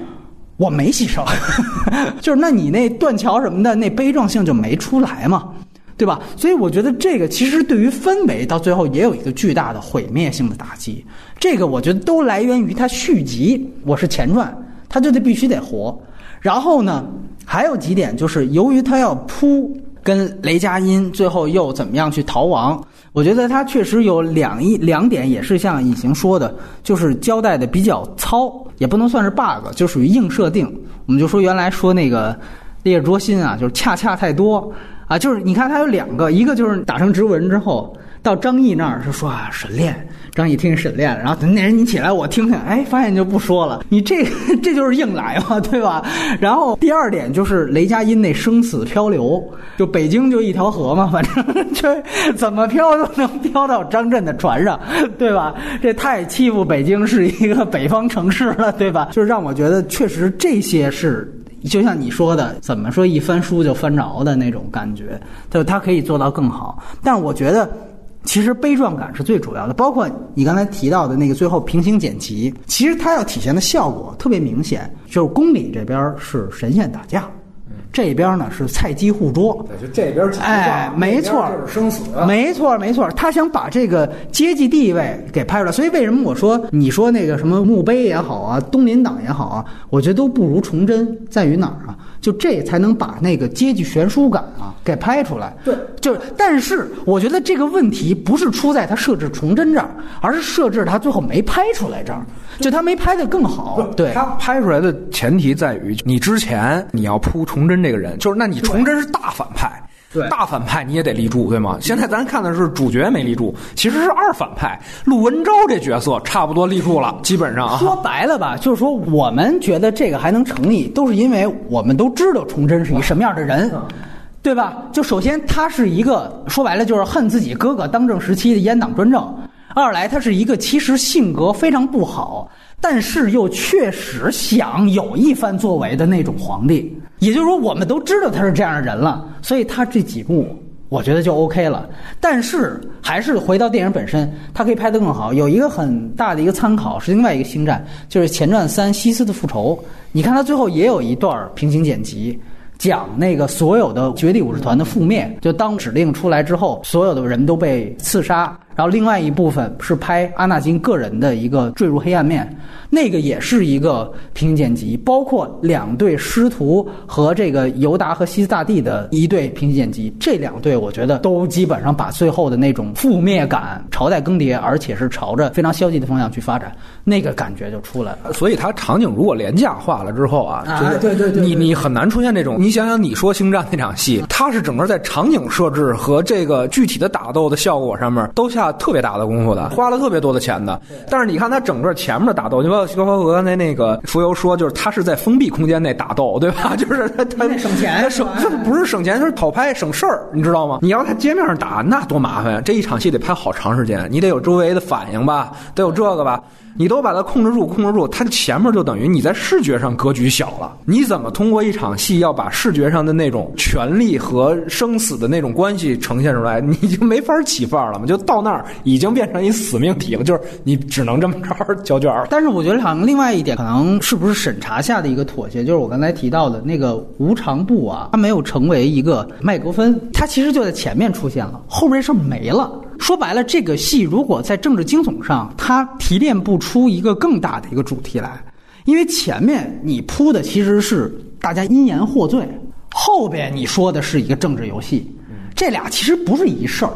我没牺牲，*laughs* 就是那你那断桥什么的，那悲壮性就没出来嘛，对吧？所以我觉得这个其实对于氛围到最后也有一个巨大的毁灭性的打击。这个我觉得都来源于他续集，我是前传，他就得必须得活。然后呢，还有几点就是由于他要铺跟雷佳音最后又怎么样去逃亡。我觉得他确实有两一两点，也是像隐形说的，就是交代的比较糙，也不能算是 bug，就属于硬设定。我们就说原来说那个烈日灼心啊，就是恰恰太多啊，就是你看他有两个，一个就是打成植物人之后，到张译那儿是说啊沈炼，张译听沈炼，然后那人你起来我听听，哎，发现就不说了，你这这就是硬来嘛，对吧？然后第二点就是雷佳音那生死漂流，就北京就一条河嘛，反正 *laughs* 这怎么漂都能漂到张震的船上，对吧？这太欺负北京是一个北方城市了，对吧？就是让我觉得确实这些是。就像你说的，怎么说一翻书就翻着的那种感觉，就他可以做到更好。但我觉得，其实悲壮感是最主要的。包括你刚才提到的那个最后平行剪辑，其实它要体现的效果特别明显，就是宫里这边是神仙打架，这边呢是菜鸡互啄。就这边哎，没错，就是生死，没错，没错。他想把这个阶级地位给拍出来，所以为什么我说你说那个什么墓碑也好啊，东林党也好啊，我觉得都不如崇祯，在于哪儿啊？就这才能把那个阶级悬殊感啊给拍出来。对，就是，但是我觉得这个问题不是出在他设置崇祯这儿，而是设置他最后没拍出来这儿，就他没拍的更好。对，他拍出来的前提在于，你之前你要铺崇祯这个人，就是那你崇祯是大反派。对大反派你也得立住，对吗？现在咱看的是主角没立住，其实是二反派陆文昭这角色差不多立住了，基本上啊。说白了吧，就是说我们觉得这个还能成立，都是因为我们都知道崇祯是一什么样的人。对吧？就首先他是一个说白了就是恨自己哥哥当政时期的阉党专政；二来他是一个其实性格非常不好，但是又确实想有一番作为的那种皇帝。也就是说，我们都知道他是这样的人了，所以他这几部我觉得就 OK 了。但是还是回到电影本身，它可以拍得更好。有一个很大的一个参考是另外一个星战，就是前传三《西斯的复仇》。你看他最后也有一段平行剪辑。讲那个所有的绝地武士团的覆灭，就当指令出来之后，所有的人都被刺杀。然后另外一部分是拍阿纳金个人的一个坠入黑暗面，那个也是一个平行剪辑，包括两对师徒和这个尤达和西斯大帝的一对平行剪辑，这两对我觉得都基本上把最后的那种覆灭感、朝代更迭，而且是朝着非常消极的方向去发展，那个感觉就出来了。所以它场景如果廉价化了之后啊，啊就是对对对对你你很难出现这种。你想想，你说星战那场戏，它是整个在场景设置和这个具体的打斗的效果上面都下特别大的功夫的，花了特别多的钱的。但是你看他整个前面的打斗，你包括刚才那个浮游说，就是他是在封闭空间内打斗，对吧？就是他他省钱它省是不是省钱，就是讨拍省事儿，你知道吗？你要在街面上打，那多麻烦呀！这一场戏得拍好长时间，你得有周围的反应吧，得有这个吧。你都把它控制住，控制住，它前面就等于你在视觉上格局小了。你怎么通过一场戏要把视觉上的那种权力和生死的那种关系呈现出来，你就没法起范儿了嘛？就到那儿已经变成一死命题了，就是你只能这么着 *laughs* 交卷。但是我觉得好像另外一点，可能是不是审查下的一个妥协，就是我刚才提到的那个无常部啊，它没有成为一个麦格芬，它其实就在前面出现了，后面这事儿没了。说白了，这个戏如果在政治惊悚上，它提炼不出一个更大的一个主题来，因为前面你铺的其实是大家因言获罪，后边你说的是一个政治游戏，这俩其实不是一事儿。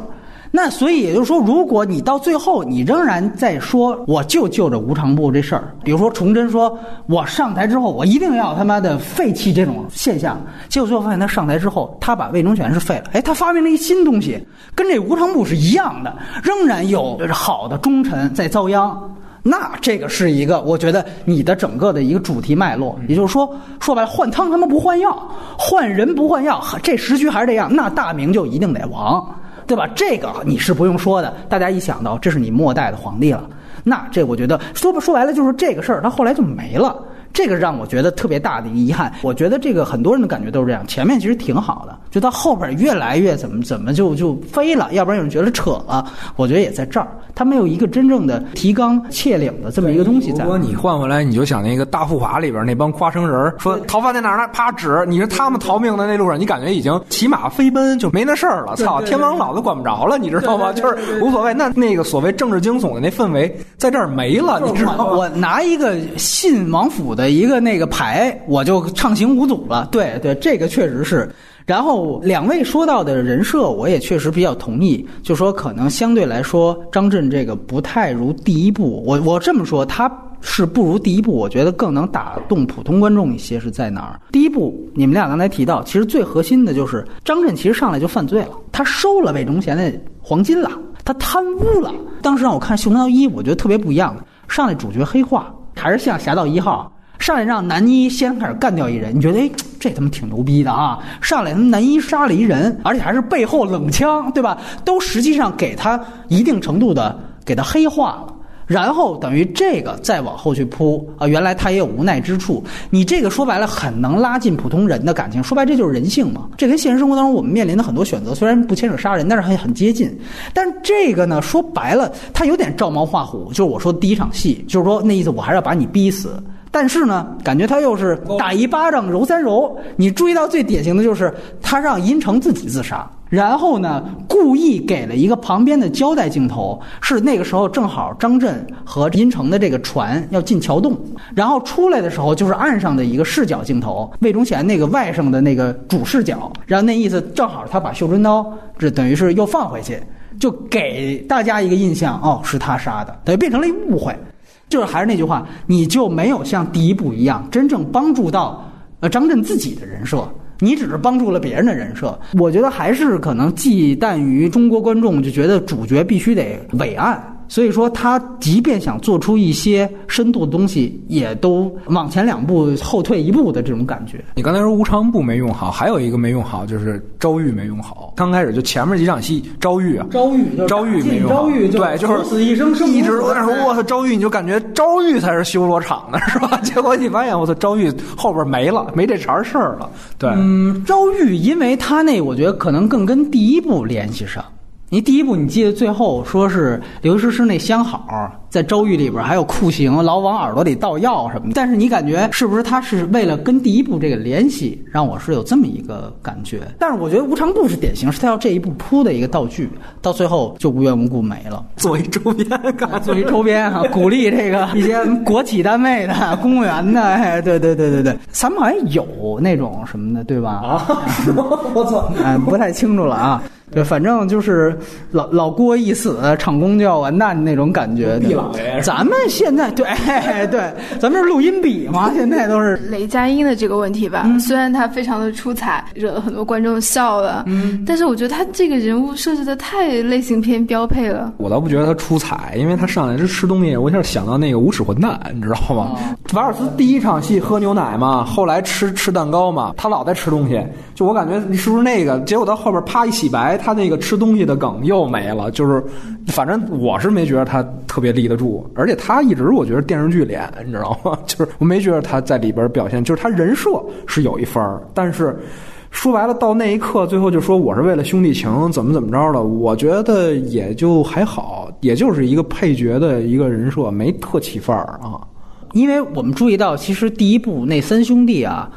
那所以也就是说，如果你到最后你仍然在说我就就着无常部这事儿，比如说崇祯说我上台之后我一定要他妈的废弃这种现象，结果最后发现他上台之后，他把魏忠权是废了，哎，他发明了一新东西，跟这无常部是一样的，仍然有好的忠臣在遭殃。那这个是一个，我觉得你的整个的一个主题脉络，也就是说，说白了，换汤他妈不换药，换人不换药，这时局还是这样，那大明就一定得亡。对吧？这个你是不用说的，大家一想到这是你末代的皇帝了，那这我觉得说不说白了就是这个事儿，他后来就没了。这个让我觉得特别大的一个遗憾。我觉得这个很多人的感觉都是这样，前面其实挺好的，就到后边越来越怎么怎么就就飞了，要不然有人觉得扯了。我觉得也在这儿，它没有一个真正的提纲挈领的这么一个东西在如。果你换回来，你就想那个大富华里边那帮夸生人儿说逃犯在哪儿呢？啪指，你说他们逃命的那路上，你感觉已经骑马飞奔，就没那事儿了。操，天王老子管不着了，你知道吗？就是无所谓。那那个所谓政治惊悚的那氛围在这儿没了，你知道吗？我拿一个信王府的的一个那个牌，我就畅行无阻了。对对，这个确实是。然后两位说到的人设，我也确实比较同意，就说可能相对来说，张震这个不太如第一部。我我这么说，他是不如第一部，我觉得更能打动普通观众一些是在哪儿？第一部你们俩刚才提到，其实最核心的就是张震其实上来就犯罪了，他收了魏忠贤的黄金了，他贪污了。当时让我看《绣春刀一》，我觉得特别不一样的，上来主角黑化，还是像《侠盗一号》。上来让男一先开始干掉一人，你觉得哎，这他妈挺牛逼的啊！上来男一杀了一人，而且还是背后冷枪，对吧？都实际上给他一定程度的给他黑化了。然后等于这个再往后去铺啊，原来他也有无奈之处。你这个说白了很能拉近普通人的感情，说白这就是人性嘛。这跟现实生活当中我们面临的很多选择虽然不牵扯杀人，但是很很接近。但这个呢，说白了，他有点照猫画虎。就是我说的第一场戏，就是说那意思，我还是要把你逼死。但是呢，感觉他又是打一巴掌揉三揉。你注意到最典型的就是他让殷城自己自杀，然后呢，故意给了一个旁边的交代镜头，是那个时候正好张震和殷城的这个船要进桥洞，然后出来的时候就是岸上的一个视角镜头，魏忠贤那个外甥的那个主视角，然后那意思正好他把绣春刀这等于是又放回去，就给大家一个印象，哦，是他杀的，等于变成了一误会。就是还是那句话，你就没有像第一部一样真正帮助到呃张震自己的人设。你只是帮助了别人的人设。我觉得还是可能忌惮于中国观众就觉得主角必须得伟岸。所以说，他即便想做出一些深度的东西，也都往前两步，后退一步的这种感觉。你刚才说无常部没用好，还有一个没用好就是昭玉没用好。刚开始就前面几场戏，昭玉啊，昭玉，昭玉没用好，对，就是死一生，一直都在说我操，昭玉，你就感觉昭玉才是修罗场的是吧？*laughs* 结果你发现我操，昭玉后边没了，没这茬事儿了。对，嗯，昭玉，因为他那我觉得可能更跟第一部联系上。你第一部，你记得最后说是刘诗诗那相好在周狱里边还有酷刑，老往耳朵里倒药什么的。但是你感觉是不是他是为了跟第一部这个联系，让我是有这么一个感觉？但是我觉得无常部是典型，是他要这一步铺的一个道具，到最后就无缘无故没了。作为周边，作为周边啊，鼓励这个一些国企单位的、公务员的，哎，对对对对对，咱们好像有那种什么的，对吧？啊，*laughs* 我操，哎，不太清楚了啊。对，反正就是老老郭一死，厂工就要完蛋那种感觉。毕老爷，咱们现在对 *laughs* 对，咱们是录音笔嘛，现在都是雷佳音的这个问题吧。虽然他非常的出彩，惹了很多观众笑了，嗯，但是我觉得他这个人物设置的太类型片标配了。我倒不觉得他出彩，因为他上来是吃东西，我一下想到那个无耻混蛋，你知道吗？瓦尔斯第一场戏喝牛奶嘛，后来吃吃蛋糕嘛，他老在吃东西，就我感觉你是不是那个？结果到后边啪一洗白。他那个吃东西的梗又没了，就是，反正我是没觉得他特别立得住，而且他一直我觉得电视剧脸，你知道吗？*laughs* 就是我没觉得他在里边表现，就是他人设是有一分儿，但是说白了到那一刻，最后就说我是为了兄弟情，怎么怎么着的，我觉得也就还好，也就是一个配角的一个人设，没特起范儿啊。因为我们注意到，其实第一部那三兄弟啊。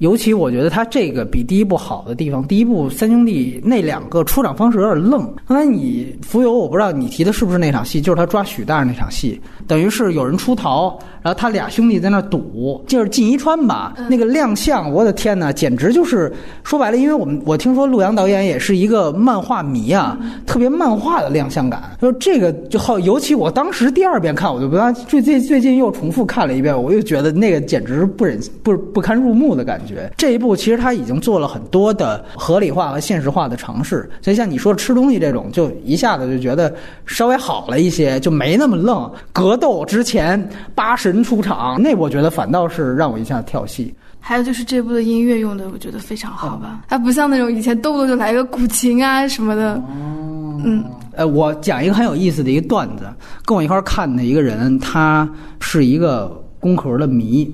尤其我觉得他这个比第一部好的地方，第一部三兄弟那两个出场方式有点愣。刚才你浮游，我不知道你提的是不是那场戏，就是他抓许大那场戏，等于是有人出逃，然后他俩兄弟在那赌，就是进一川吧，那个亮相，我的天哪，简直就是说白了，因为我们我听说陆阳导演也是一个漫画迷啊，特别漫画的亮相感，就这个就好，尤其我当时第二遍看，我就不最最最近又重复看了一遍，我又觉得那个简直不忍不不堪入目的感觉。这一步其实他已经做了很多的合理化和现实化的尝试，所以像你说吃东西这种，就一下子就觉得稍微好了一些，就没那么愣。格斗之前八神出场，那我觉得反倒是让我一下跳戏。还有就是这部的音乐用的，我觉得非常好吧，它不像那种以前动不动就来个古琴啊什么的。嗯，呃，我讲一个很有意思的一个段子，跟我一块看的一个人，他是一个工壳的迷。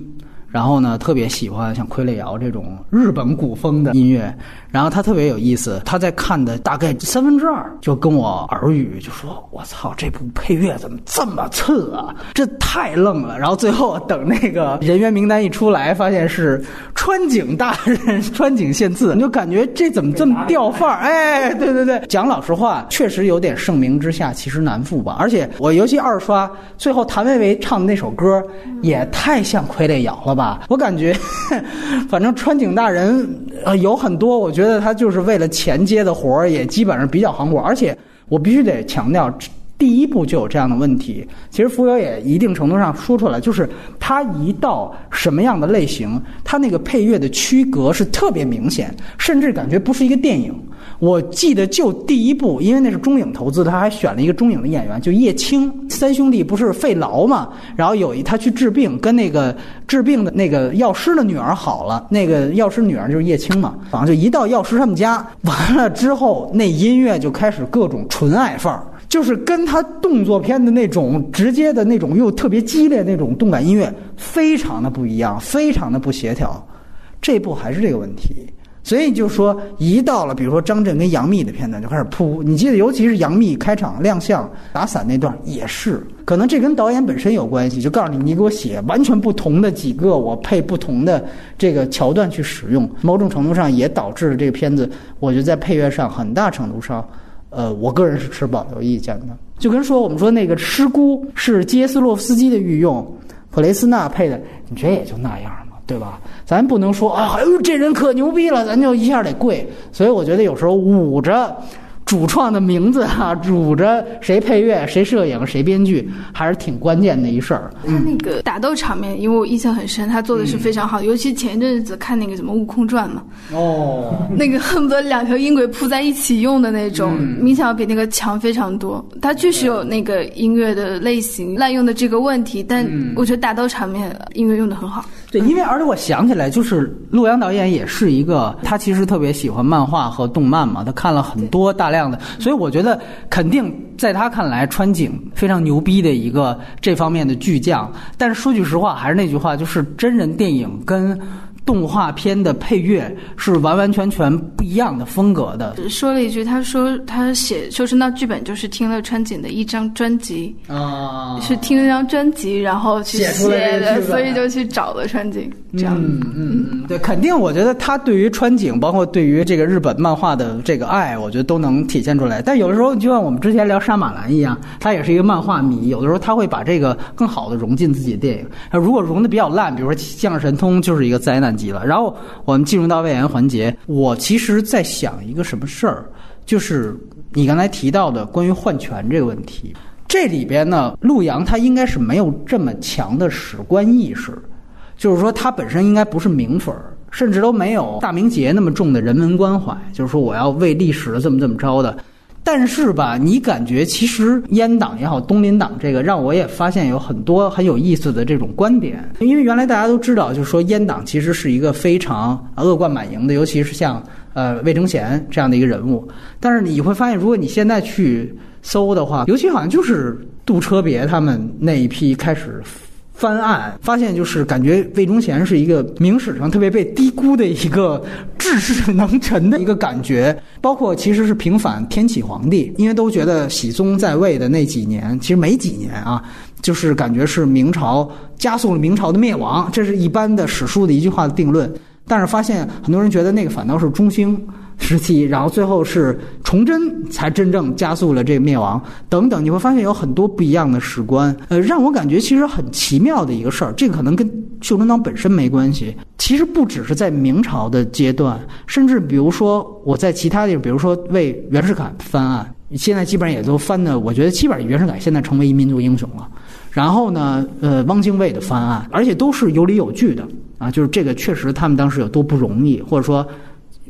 然后呢，特别喜欢像傀儡摇这种日本古风的音乐。然后他特别有意思，他在看的大概三分之二，就跟我耳语就说：“我操，这部配乐怎么这么次啊？这太愣了。”然后最后等那个人员名单一出来，发现是川井大人川井宪次，你就感觉这怎么这么掉范儿？哎，对对对，讲老实话，确实有点盛名之下其实难副吧。而且我尤其二刷，最后谭维维唱的那首歌也太像傀儡摇了吧？我感觉，*laughs* 反正川井大人呃有很多，我觉得。觉得他就是为了钱接的活儿，也基本上比较行活。而且我必须得强调，第一部就有这样的问题。其实浮游也一定程度上说出来，就是他一到什么样的类型，他那个配乐的区隔是特别明显，甚至感觉不是一个电影。我记得就第一部，因为那是中影投资，他还选了一个中影的演员，就叶青。三兄弟不是肺痨嘛，然后有一他去治病，跟那个治病的那个药师的女儿好了，那个药师女儿就是叶青嘛，反正就一到药师他们家，完了之后那音乐就开始各种纯爱范儿，就是跟他动作片的那种直接的那种又特别激烈那种动感音乐非常的不一样，非常的不协调，这部还是这个问题。所以就说，一到了比如说张震跟杨幂的片段就开始扑。你记得，尤其是杨幂开场亮相打伞那段，也是可能这跟导演本身有关系，就告诉你，你给我写完全不同的几个，我配不同的这个桥段去使用。某种程度上也导致了这个片子，我觉得在配乐上很大程度上，呃，我个人是持保留意见的。就跟说我们说那个《失孤》是杰斯洛夫斯基的御用，普雷斯纳配的，你觉得也就那样。对吧？咱不能说啊，哎呦，这人可牛逼了，咱就一下得跪。所以我觉得有时候捂着主创的名字哈、*laughs* 捂着谁配乐、谁摄影、谁编剧，还是挺关键的一事儿。他那个打斗场面，因为我印象很深，他做的是非常好，尤其前一阵子看那个什么《悟空传》嘛，哦，*laughs* 那个恨不得两条音轨铺在一起用的那种，明显要比那个强非常多。他确实有那个音乐的类型滥用的这个问题，但我觉得打斗场面音乐用的很好。对，因为而且我想起来，就是陆阳导演也是一个，他其实特别喜欢漫画和动漫嘛，他看了很多大量的，所以我觉得肯定在他看来，川井非常牛逼的一个这方面的巨匠。但是说句实话，还是那句话，就是真人电影跟动画片的配乐是完完全全不一样的风格的说了一句，他说他写《修真道》剧本就是听了川井的一张专辑，啊是听了一张专辑然后去写的，所以就去找了川井，这样。嗯嗯嗯，对，肯定，我觉得他对于川井，包括对于这个日本漫画的这个爱，我觉得都能体现出来。但有的时候，就像我们之前聊杀马兰一样，他也是一个漫画迷，有的时候他会把这个更好的融进自己的电影。如果融的比较烂，比如说《降世神通》，就是一个灾难级了。然后我们进入到外延环节，我其实在想一个什么事儿，就是你刚才提到的关于换拳这个问题。这里边呢，陆阳他应该是没有这么强的史观意识，就是说他本身应该不是名粉儿，甚至都没有大明节那么重的人文关怀，就是说我要为历史这么这么着的。但是吧，你感觉其实阉党也好，东林党这个让我也发现有很多很有意思的这种观点。因为原来大家都知道，就是说阉党其实是一个非常恶贯满盈的，尤其是像呃魏征贤这样的一个人物。但是你会发现，如果你现在去搜的话，尤其好像就是杜车别他们那一批开始翻案，发现就是感觉魏忠贤是一个明史上特别被低估的一个治世能臣的一个感觉，包括其实是平反天启皇帝，因为都觉得熹宗在位的那几年，其实没几年啊，就是感觉是明朝加速了明朝的灭亡，这是一般的史书的一句话的定论。但是发现很多人觉得那个反倒是中兴时期，然后最后是崇祯才真正加速了这个灭亡等等，你会发现有很多不一样的史观，呃，让我感觉其实很奇妙的一个事儿。这个可能跟袖珍党本身没关系，其实不只是在明朝的阶段，甚至比如说我在其他地方，比如说为袁世凯翻案，现在基本上也都翻的，我觉得基本上袁世凯现在成为一民族英雄了。然后呢，呃，汪精卫的翻案，而且都是有理有据的啊，就是这个确实他们当时有多不容易，或者说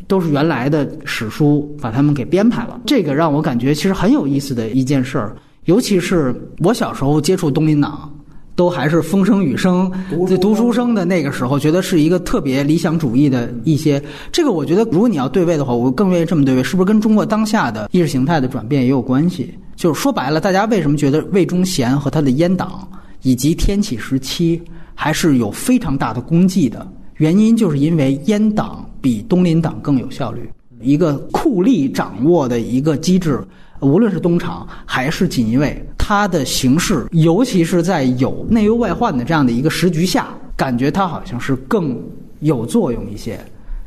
都是原来的史书把他们给编排了。这个让我感觉其实很有意思的一件事儿，尤其是我小时候接触东林党。都还是风声雨声，这读书生的那个时候，觉得是一个特别理想主义的一些。这个我觉得，如果你要对位的话，我更愿意这么对位，是不是跟中国当下的意识形态的转变也有关系？就是说白了，大家为什么觉得魏忠贤和他的阉党以及天启时期还是有非常大的功绩的？原因就是因为阉党比东林党更有效率，一个酷吏掌握的一个机制。无论是东厂还是锦衣卫，它的形式，尤其是在有内忧外患的这样的一个时局下，感觉它好像是更有作用一些。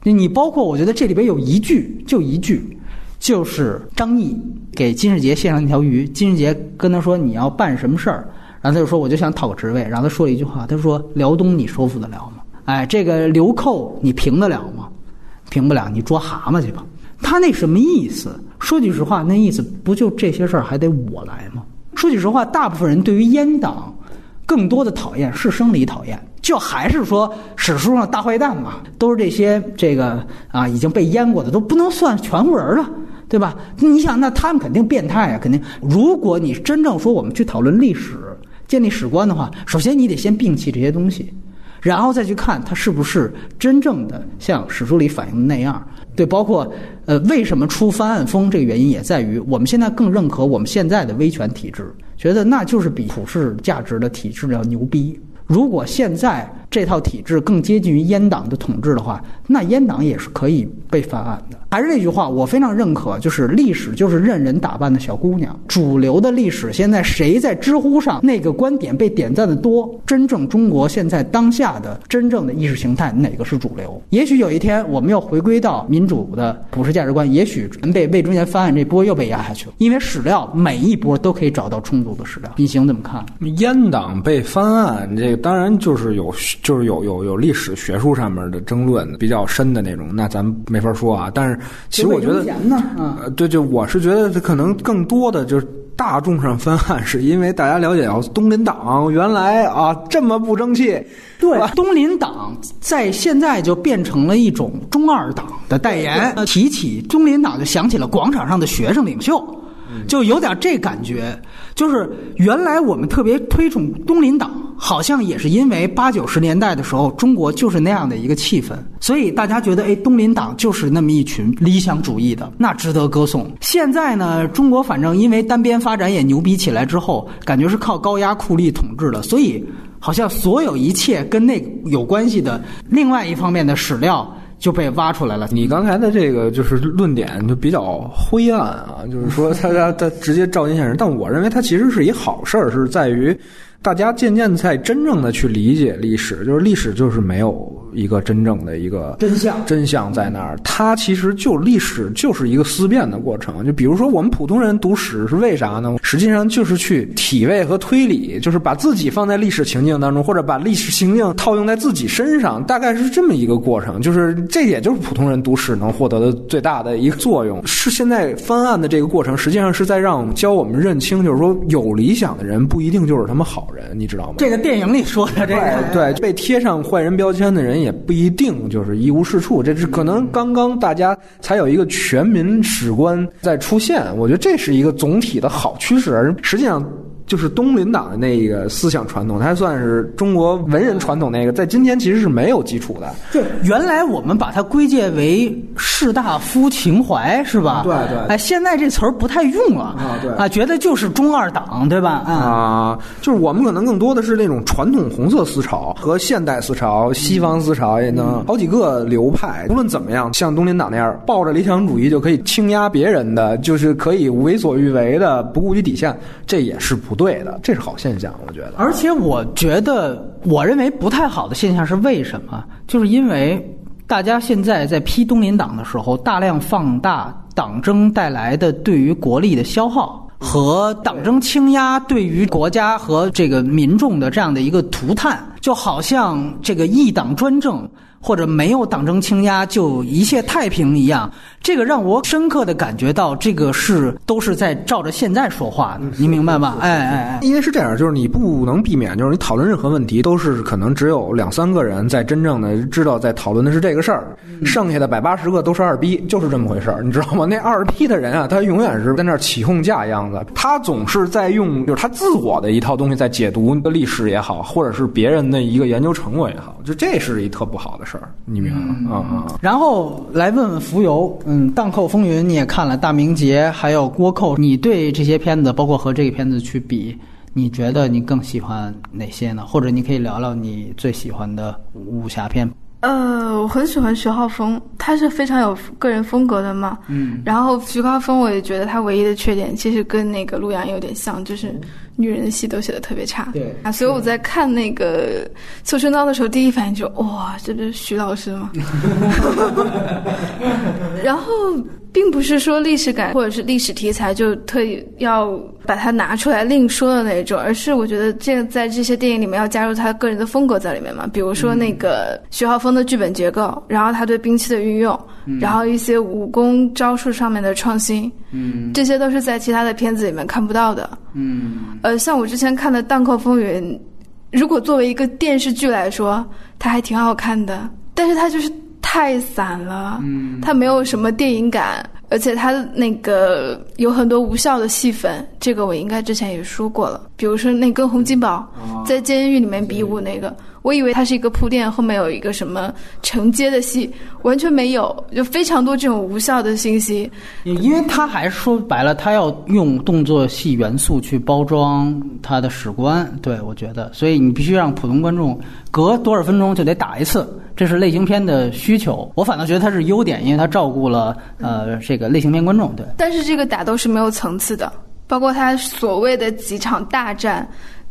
你包括我觉得这里边有一句，就一句，就是张毅给金世杰献上一条鱼，金世杰跟他说你要办什么事儿，然后他就说我就想讨个职位，然后他说了一句话，他说辽东你收复得了吗？哎，这个流寇你平得了吗？平不了，你捉蛤蟆去吧。他那什么意思？说句实话，那意思不就这些事儿还得我来吗？说句实话，大部分人对于阉党更多的讨厌是生理讨厌，就还是说史书上大坏蛋嘛，都是这些这个啊已经被阉过的，都不能算全乎人了，对吧？你想，那他们肯定变态啊，肯定。如果你真正说我们去讨论历史、建立史观的话，首先你得先摒弃这些东西，然后再去看它是不是真正的像史书里反映的那样。对，包括呃，为什么出翻案风？这个原因也在于我们现在更认可我们现在的威权体制，觉得那就是比普世价值的体制要牛逼。如果现在这套体制更接近于阉党的统治的话，那阉党也是可以被翻案的。还是那句话，我非常认可，就是历史就是任人打扮的小姑娘。主流的历史现在谁在知乎上那个观点被点赞的多？真正中国现在当下的真正的意识形态哪个是主流？也许有一天我们要回归到民主的普世价值观，也许被魏忠贤翻案这波又被压下去了。因为史料每一波都可以找到充足的史料。你行怎么看？阉党被翻案，这个当然就是有就是有有有历史学术上面的争论比较深的那种，那咱没法说啊。但是其实我觉得，呢，嗯，呃，对，就我是觉得可能更多的就是大众上翻案，是因为大家了解到东林党原来啊这么不争气，对，东林党在现在就变成了一种中二党的代言。提起东林党，就想起了广场上的学生领袖。就有点这感觉，就是原来我们特别推崇东林党，好像也是因为八九十年代的时候，中国就是那样的一个气氛，所以大家觉得，哎，东林党就是那么一群理想主义的，那值得歌颂。现在呢，中国反正因为单边发展也牛逼起来之后，感觉是靠高压酷吏统治的，所以好像所有一切跟那有关系的另外一方面的史料。就被挖出来了。你刚才的这个就是论点就比较灰暗啊，就是说他他他直接照进现实，但我认为他其实是一好事儿，是在于。大家渐渐在真正的去理解历史，就是历史就是没有一个真正的一个真相，真相在那儿。它其实就历史就是一个思辨的过程。就比如说我们普通人读史是为啥呢？实际上就是去体味和推理，就是把自己放在历史情境当中，或者把历史情境套用在自己身上，大概是这么一个过程。就是这也就是普通人读史能获得的最大的一个作用。是现在翻案的这个过程，实际上是在让教我们认清，就是说有理想的人不一定就是他们好。人，你知道吗？这个电影里说的这个，对被贴上坏人标签的人也不一定就是一无是处。这是可能刚刚大家才有一个全民史观在出现，我觉得这是一个总体的好趋势。而实际上。就是东林党的那个思想传统，它算是中国文人传统那个，在今天其实是没有基础的。对原来我们把它归结为士大夫情怀，是吧？对对。哎，现在这词儿不太用了啊，对啊，觉得就是中二党，对吧？啊，就是我们可能更多的是那种传统红色思潮和现代思潮、西方思潮也能好几个流派。无论怎么样，像东林党那样抱着理想主义就可以轻压别人的，就是可以为所欲为的，不顾及底线，这也是不。对的，这是好现象，我觉得。而且我觉得，我认为不太好的现象是为什么？就是因为大家现在在批东林党的时候，大量放大党争带来的对于国力的消耗和党争倾压对于国家和这个民众的这样的一个涂炭，就好像这个一党专政。或者没有党争倾压就一切太平一样，这个让我深刻的感觉到，这个是都是在照着现在说话的，你明白吧？哎哎哎，因为是这样，就是你不能避免，就是你讨论任何问题，都是可能只有两三个人在真正的知道在讨论的是这个事儿，剩下的百八十个都是二逼，就是这么回事儿，你知道吗？那二逼的人啊，他永远是在那儿起哄架样子，他总是在用就是他自我的一套东西在解读历史也好，或者是别人的一个研究成果也好，就这是一特不好的。事儿，你明白吗？啊啊！然后来问问浮游，嗯，《荡寇风云》你也看了，《大明劫》还有《倭寇》，你对这些片子，包括和这个片子去比，你觉得你更喜欢哪些呢？或者你可以聊聊你最喜欢的武侠片。呃，我很喜欢徐浩峰，他是非常有个人风格的嘛。嗯。然后徐浩峰，我也觉得他唯一的缺点，其实跟那个陆阳有点像，就是。女人的戏都写的特别差，对啊，所以我在看那个《绣春刀》的时候，第一反应就哇，这不是徐老师吗？*laughs* *laughs* 然后。并不是说历史感或者是历史题材就特意要把它拿出来另说的那种，而是我觉得这在这些电影里面要加入他个人的风格在里面嘛。比如说那个徐浩峰的剧本结构，然后他对兵器的运用，然后一些武功招数上面的创新，嗯，这些都是在其他的片子里面看不到的。嗯，呃，像我之前看的《荡寇风云》，如果作为一个电视剧来说，它还挺好看的，但是它就是。太散了，嗯，它没有什么电影感，而且它那个有很多无效的戏份，这个我应该之前也说过了，比如说那跟洪金宝在监狱里面比武那个。我以为它是一个铺垫，后面有一个什么承接的戏，完全没有，就非常多这种无效的信息。因为他还说白了，他要用动作戏元素去包装他的史观。对我觉得，所以你必须让普通观众隔多少分钟就得打一次，这是类型片的需求。我反倒觉得它是优点，因为它照顾了呃这个类型片观众。对，但是这个打斗是没有层次的，包括他所谓的几场大战。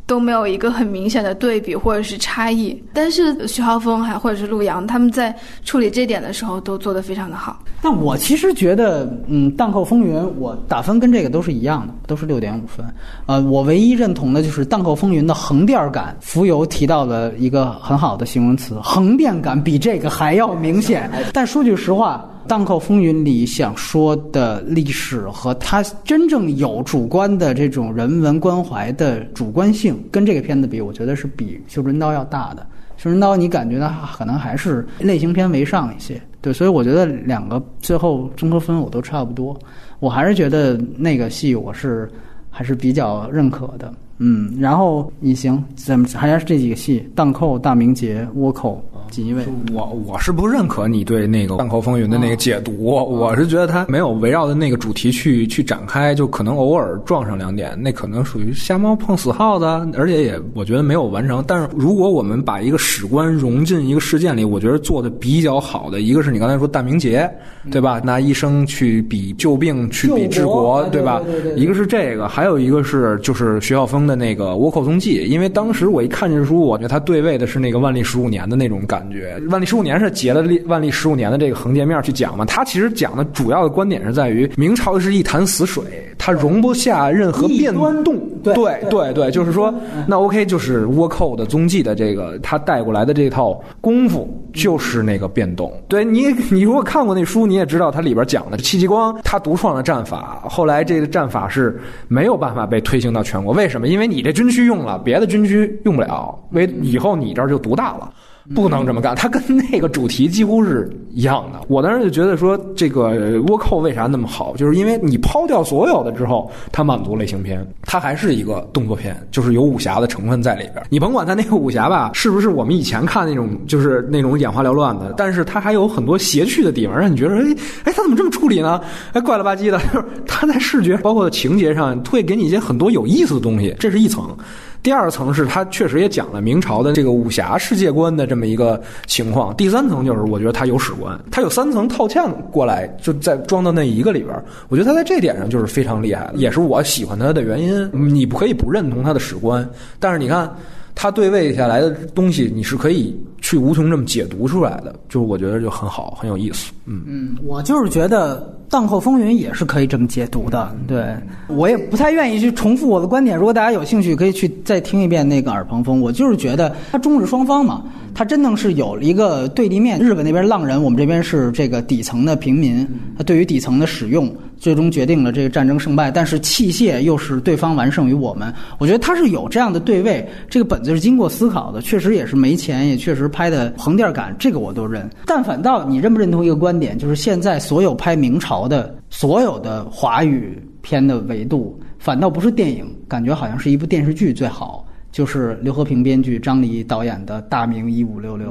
都没有一个很明显的对比或者是差异。但是徐浩峰还或者是陆阳他们在处理这点的时候都做得非常的好。但我其实觉得，嗯，《荡寇风云》我打分跟这个都是一样的，都是六点五分。呃，我唯一认同的就是《荡寇风云》的横店感。浮游提到了一个很好的形容词，横店感比这个还要明显。但说句实话。《荡寇风云》里想说的历史和他真正有主观的这种人文关怀的主观性，跟这个片子比，我觉得是比《绣春刀》要大的。《绣春刀》你感觉到可能还是类型片为上一些，对，所以我觉得两个最后综合分我都差不多。我还是觉得那个戏我是还是比较认可的。嗯，然后你行，咱们还是这几个戏，《荡寇》《大明劫》《倭寇》。锦衣卫，我我是不认可你对那个《荡寇风云》的那个解读，我是觉得他没有围绕的那个主题去去展开，就可能偶尔撞上两点，那可能属于瞎猫碰死耗子，而且也我觉得没有完成。但是如果我们把一个史观融进一个事件里，我觉得做的比较好的一个是你刚才说大明劫，对吧？拿医生去比救病，去比治国，对吧？一个是这个，还有一个是就是徐浩峰的那个《倭寇踪迹》，因为当时我一看这书，我觉得他对位的是那个万历十五年的那种感。觉万历十五年是截了历万历十五年的这个横截面去讲嘛？他其实讲的主要的观点是在于明朝是一潭死水，它容不下任何变动。对对对，就是说，那 OK，就是倭寇的踪迹的这个他带过来的这套功夫，就是那个变动。对你，你如果看过那书，你也知道它里边讲的戚继光他独创的战法，后来这个战法是没有办法被推行到全国。为什么？因为你这军区用了，别的军区用不了，为以后你这儿就独大了。不能这么干，它跟那个主题几乎是一样的。我当时就觉得说，这个倭寇为啥那么好，就是因为你抛掉所有的之后，它满足类型片，它还是一个动作片，就是有武侠的成分在里边。你甭管它那个武侠吧，是不是我们以前看那种就是那种眼花缭乱的，但是它还有很多邪趣的地方，让你觉得，哎哎，它怎么这么处理呢？哎，怪了吧唧的，*laughs* 就是它在视觉包括情节上会给你一些很多有意思的东西，这是一层。第二层是他确实也讲了明朝的这个武侠世界观的这么一个情况。第三层就是我觉得他有史观，他有三层套嵌过来，就在装到那一个里边。我觉得他在这点上就是非常厉害的，也是我喜欢他的原因。你不可以不认同他的史观，但是你看他对位下来的东西，你是可以去无穷这么解读出来的，就是我觉得就很好，很有意思。嗯嗯，我就是觉得。《荡寇风云》也是可以这么解读的，对我也不太愿意去重复我的观点。如果大家有兴趣，可以去再听一遍那个耳旁风。我就是觉得他中日双方嘛，他真正是有一个对立面。日本那边浪人，我们这边是这个底层的平民。他对于底层的使用，最终决定了这个战争胜败。但是器械又是对方完胜于我们。我觉得他是有这样的对位。这个本子是经过思考的，确实也是没钱，也确实拍的横店感，这个我都认。但反倒你认不认同一个观点，就是现在所有拍明朝。的所有的华语片的维度，反倒不是电影，感觉好像是一部电视剧最好，就是刘和平编剧、张黎导演的《大明一五六六》。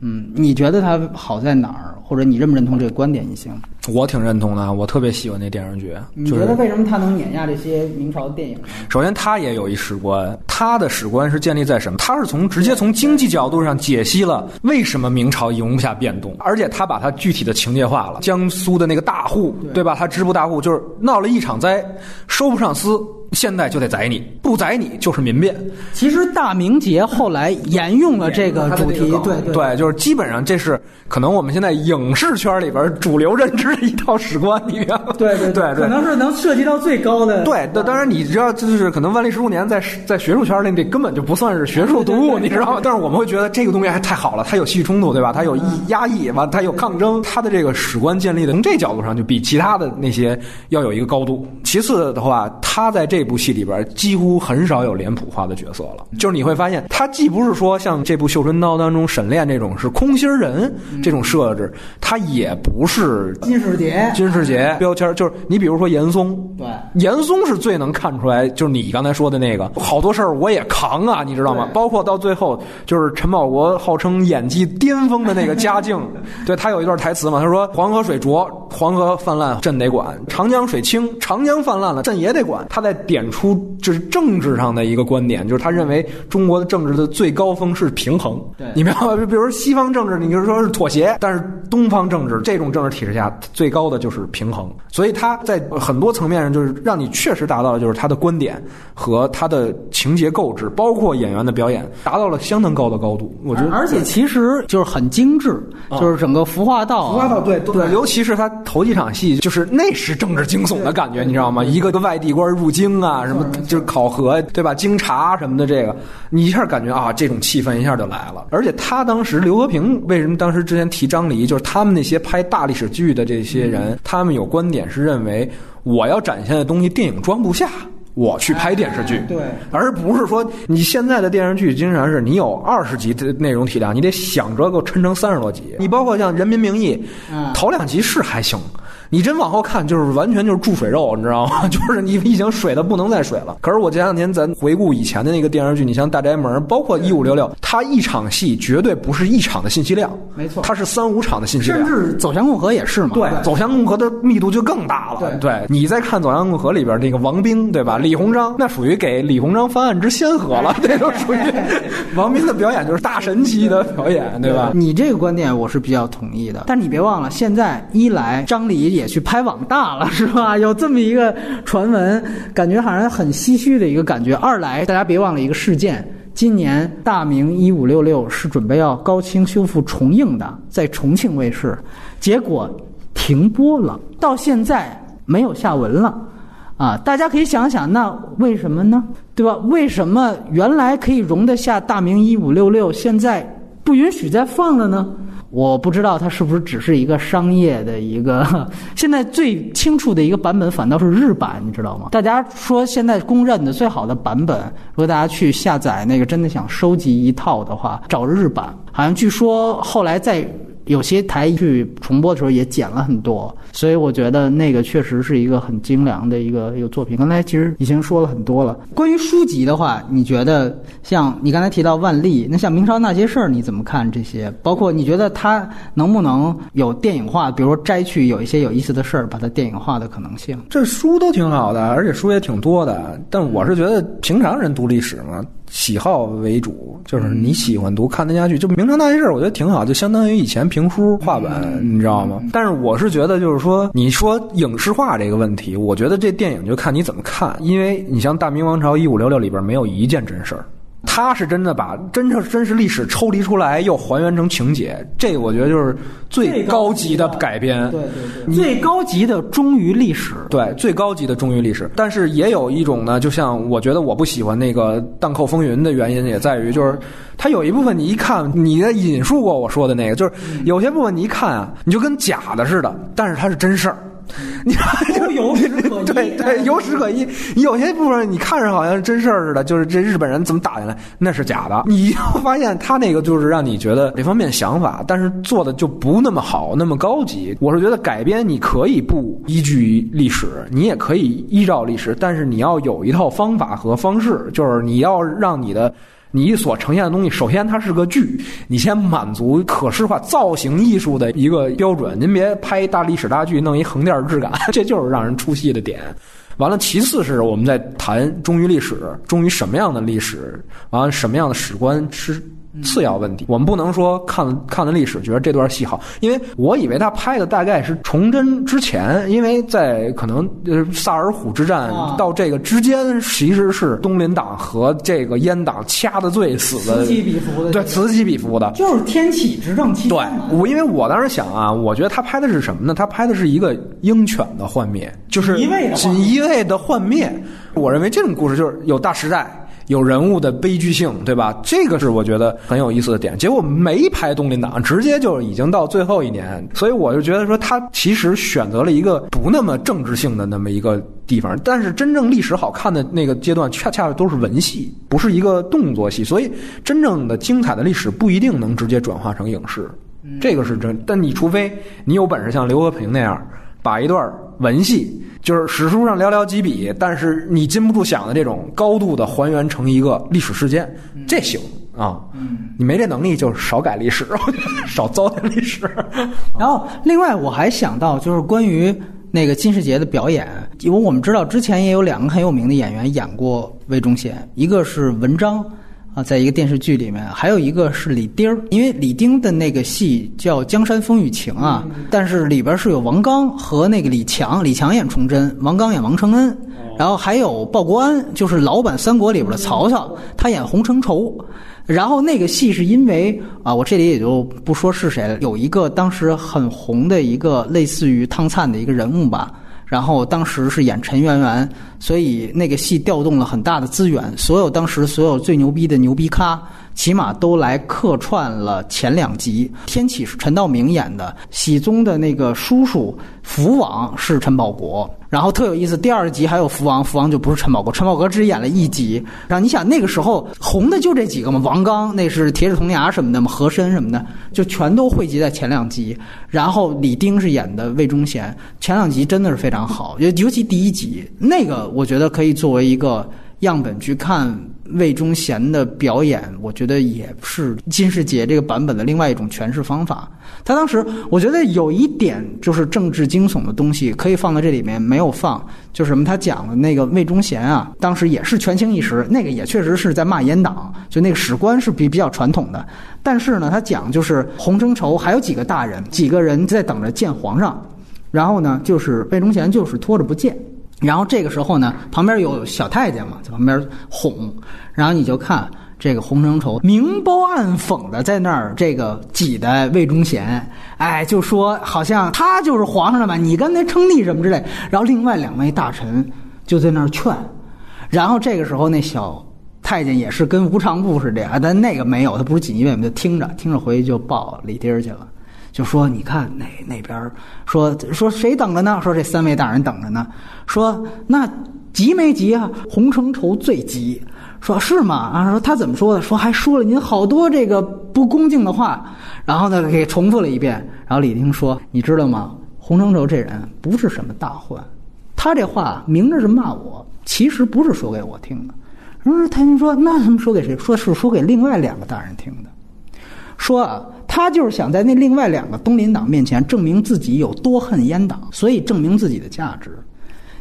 嗯，你觉得它好在哪儿？或者你认不认同这个观点？你行？我挺认同的，我特别喜欢那电视剧。你觉得为什么它能碾压这些明朝的电影？首先，它也有一史观，它的史观是建立在什么？它是从直接从经济角度上解析了为什么明朝容不下变动，而且它把它具体的情节化了。江苏的那个大户，对吧？他支部大户就是闹了一场灾，收不上丝。现在就得宰你，不宰你就是民变。其实大明节后来沿用了这个主题，对对，就是基本上这是可能我们现在影视圈里边主流认知的一套史观里面。*laughs* 对对对对，可能是能涉及到最高的。对，当然你知道，就是可能万历十五年在在学术圈里，这根本就不算是学术读物，你知道吗？但是我们会觉得这个东西还太好了，它有戏剧冲突，对吧？它有压抑，完它有抗争，它的这个史观建立的从这角度上就比其他的那些要有一个高度。其次的话，他在这。这部戏里边几乎很少有脸谱化的角色了，就是你会发现，他既不是说像这部《绣春刀》当中沈炼这种是空心人这种设置，他也不是金世杰，金世杰标签，就是你比如说严嵩，对，严嵩是最能看出来，就是你刚才说的那个好多事儿我也扛啊，你知道吗？包括到最后，就是陈宝国号称演技巅峰的那个嘉靖，*laughs* 对他有一段台词嘛，他说黄河水浊，黄河泛滥，朕得管；长江水清，长江泛滥了，朕也得管。他在点出就是政治上的一个观点，就是他认为中国的政治的最高峰是平衡。对你明白吗？比如说西方政治，你就说是妥协，但是东方政治这种政治体制下，最高的就是平衡。所以他在很多层面上，就是让你确实达到了，就是他的观点和他的情节构置，包括演员的表演，达到了相当高的高度。我觉得，而且其实就是很精致，就是整个服化道啊，服化道对对，尤其是他头几场戏，就是那是政治惊悚的感觉，你知道吗？一个个外地官入京啊，什么就是考核对吧？京察什么的，这个你一下感觉啊，这种气氛一下就来了。而且他当时刘和平为什么当时之前提张黎，就是他们那些拍大历史剧的这些人，他们有观点是认为我要展现的东西电影装不下。我去拍电视剧，对，而不是说你现在的电视剧经常是你有二十集的内容体量，你得想着给我抻成三十多集。你包括像《人民名义》，头两集是还行，你真往后看就是完全就是注水肉，你知道吗？*laughs* 就是你已经水的不能再水了。可是我前两天咱回顾以前的那个电视剧，你像《大宅门》，包括《一五六六》，它一场戏绝对不是一场的信息量，没错，它是三五场的信息量。甚至《走向共和》也是嘛，对，《走向共和》的密度就更大了。对，你再看《走向共和》里边那个王兵，对吧？李鸿章那属于给李鸿章翻案之先河了，这都属于 *laughs* 王兵的表演就是大神级的表演，对吧？你这个观点我是比较同意的，但你别忘了，现在一来张黎也去拍网大了，是吧？*laughs* 有这么一个传闻，感觉好像很唏嘘的一个感觉。二来，大家别忘了一个事件。今年《大明一五六六》是准备要高清修复重映的，在重庆卫视，结果停播了，到现在没有下文了。啊，大家可以想想，那为什么呢？对吧？为什么原来可以容得下《大明一五六六》，现在不允许再放了呢？我不知道它是不是只是一个商业的一个。*laughs* 现在最清楚的一个版本反倒是日版，你知道吗？大家说现在公认的最好的版本，如果大家去下载那个，真的想收集一套的话，找日版。好像据说后来在。有些台去重播的时候也剪了很多，所以我觉得那个确实是一个很精良的一个一个作品。刚才其实已经说了很多了。关于书籍的话，你觉得像你刚才提到万历，那像明朝那些事儿，你怎么看这些？包括你觉得它能不能有电影化？比如说摘去有一些有意思的事儿，把它电影化的可能性？这书都挺好的，而且书也挺多的。但我是觉得平常人读历史嘛。喜好为主，就是你喜欢读看得下去，就明朝那些事儿，我觉得挺好，就相当于以前评书画本，你知道吗？但是我是觉得，就是说，你说影视化这个问题，我觉得这电影就看你怎么看，因为你像《大明王朝一五六六》里边没有一件真事儿。他是真的把真正真实历史抽离出来，又还原成情节，这我觉得就是最高级的改编。对对对，最高级的忠于历史。对，最高级的忠于历史。但是也有一种呢，就像我觉得我不喜欢那个《荡寇风云》的原因，也在于就是它有一部分你一看，你的引述过我说的那个，就是有些部分你一看啊，你就跟假的似的，但是它是真事儿。你就有史可依，对对，有史可依。你有些部分你看着好像是真事儿似的，就是这日本人怎么打下来，那是假的。你要发现他那个就是让你觉得这方面想法，但是做的就不那么好，那么高级。我是觉得改编你可以不依据历史，你也可以依照历史，但是你要有一套方法和方式，就是你要让你的。你所呈现的东西，首先它是个剧，你先满足可视化造型艺术的一个标准。您别拍大历史大剧，弄一横店质感，*laughs* 这就是让人出戏的点。完了，其次是我们在谈忠于历史，忠于什么样的历史，完了什么样的史观是。次要问题，我们不能说看看了历史觉得这段戏好，因为我以为他拍的大概是崇祯之前，因为在可能呃萨尔浒之战到这个之间，其实是东林党和这个阉党掐的最死的，此起彼伏的，对，此起彼伏的，就是天启执政期间。对，我因为我当时想啊，我觉得他拍的是什么呢？他拍的是一个鹰犬的幻灭，就是锦衣卫的幻灭。我认为这种故事就是有大时代。有人物的悲剧性，对吧？这个是我觉得很有意思的点。结果没拍东林党，直接就已经到最后一年，所以我就觉得说他其实选择了一个不那么政治性的那么一个地方。但是真正历史好看的那个阶段，恰恰都是文戏，不是一个动作戏。所以真正的精彩的历史不一定能直接转化成影视，这个是真。但你除非你有本事像刘和平那样，把一段文戏。就是史书上寥寥几笔，但是你禁不住想的这种高度的还原成一个历史事件，这行。啊。你没这能力，就少改历史，*laughs* 少糟蹋历史。*laughs* 然后，另外我还想到，就是关于那个金世杰的表演，因为我们知道之前也有两个很有名的演员演过魏忠贤，一个是文章啊，在一个电视剧里面，还有一个是李丁儿，因为李丁的那个戏叫《江山风雨情》啊，但是里边是有王刚和那个李强，李强演崇祯，王刚演王承恩，然后还有鲍国安，就是老版三国里边的曹操，他演洪承畴。然后那个戏是因为啊，我这里也就不说是谁了，有一个当时很红的一个类似于汤灿的一个人物吧。然后当时是演陈圆圆，所以那个戏调动了很大的资源，所有当时所有最牛逼的牛逼咖，起码都来客串了前两集。天启是陈道明演的，喜宗的那个叔叔福王是陈宝国。然后特有意思，第二集还有福王，福王就不是陈宝国，陈宝国只演了一集。然后你想那个时候红的就这几个嘛，王刚那是铁齿铜牙什么的嘛，和珅什么的，就全都汇集在前两集。然后李丁是演的魏忠贤，前两集真的是非常好，尤尤其第一集那个，我觉得可以作为一个样本去看。魏忠贤的表演，我觉得也是金世杰这个版本的另外一种诠释方法。他当时我觉得有一点就是政治惊悚的东西可以放在这里面，没有放，就是什么？他讲的那个魏忠贤啊，当时也是权倾一时，那个也确实是在骂阉党，就那个史官是比比较传统的。但是呢，他讲就是洪承畴还有几个大人，几个人在等着见皇上，然后呢，就是魏忠贤就是拖着不见。然后这个时候呢，旁边有小太监嘛，在旁边哄，然后你就看这个洪承畴明褒暗讽的在那儿这个挤的魏忠贤，哎，就说好像他就是皇上了嘛，你跟他称帝什么之类。然后另外两位大臣就在那儿劝，然后这个时候那小太监也是跟无常部似的啊，但那个没有，他不是锦衣卫，就听着听着回去就报李丁去了。就说你看那那边说说谁等着呢？说这三位大人等着呢。说那急没急啊？洪承畴最急。说是吗？啊，说他怎么说的？说还说了您好多这个不恭敬的话。然后呢，给重复了一遍。然后李丁说：“你知道吗？洪承畴这人不是什么大患，他这话明着是骂我，其实不是说给我听的。”说太君说：“那他们说给谁？说是说给另外两个大人听的。”说啊，他就是想在那另外两个东林党面前证明自己有多恨阉党，所以证明自己的价值。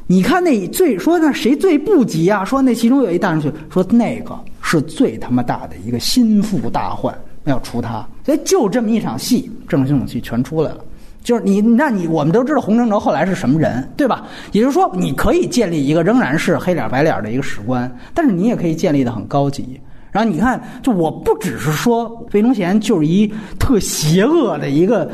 你看那最说那谁最不急啊？说那其中有一大人去说那个是最他妈大的一个心腹大患，要除他。所以就这么一场戏，正性戏全出来了。就是你，那你我们都知道洪承畴后来是什么人，对吧？也就是说，你可以建立一个仍然是黑脸白脸的一个史官，但是你也可以建立的很高级。然后你看，就我不只是说魏忠贤就是一特邪恶的一个，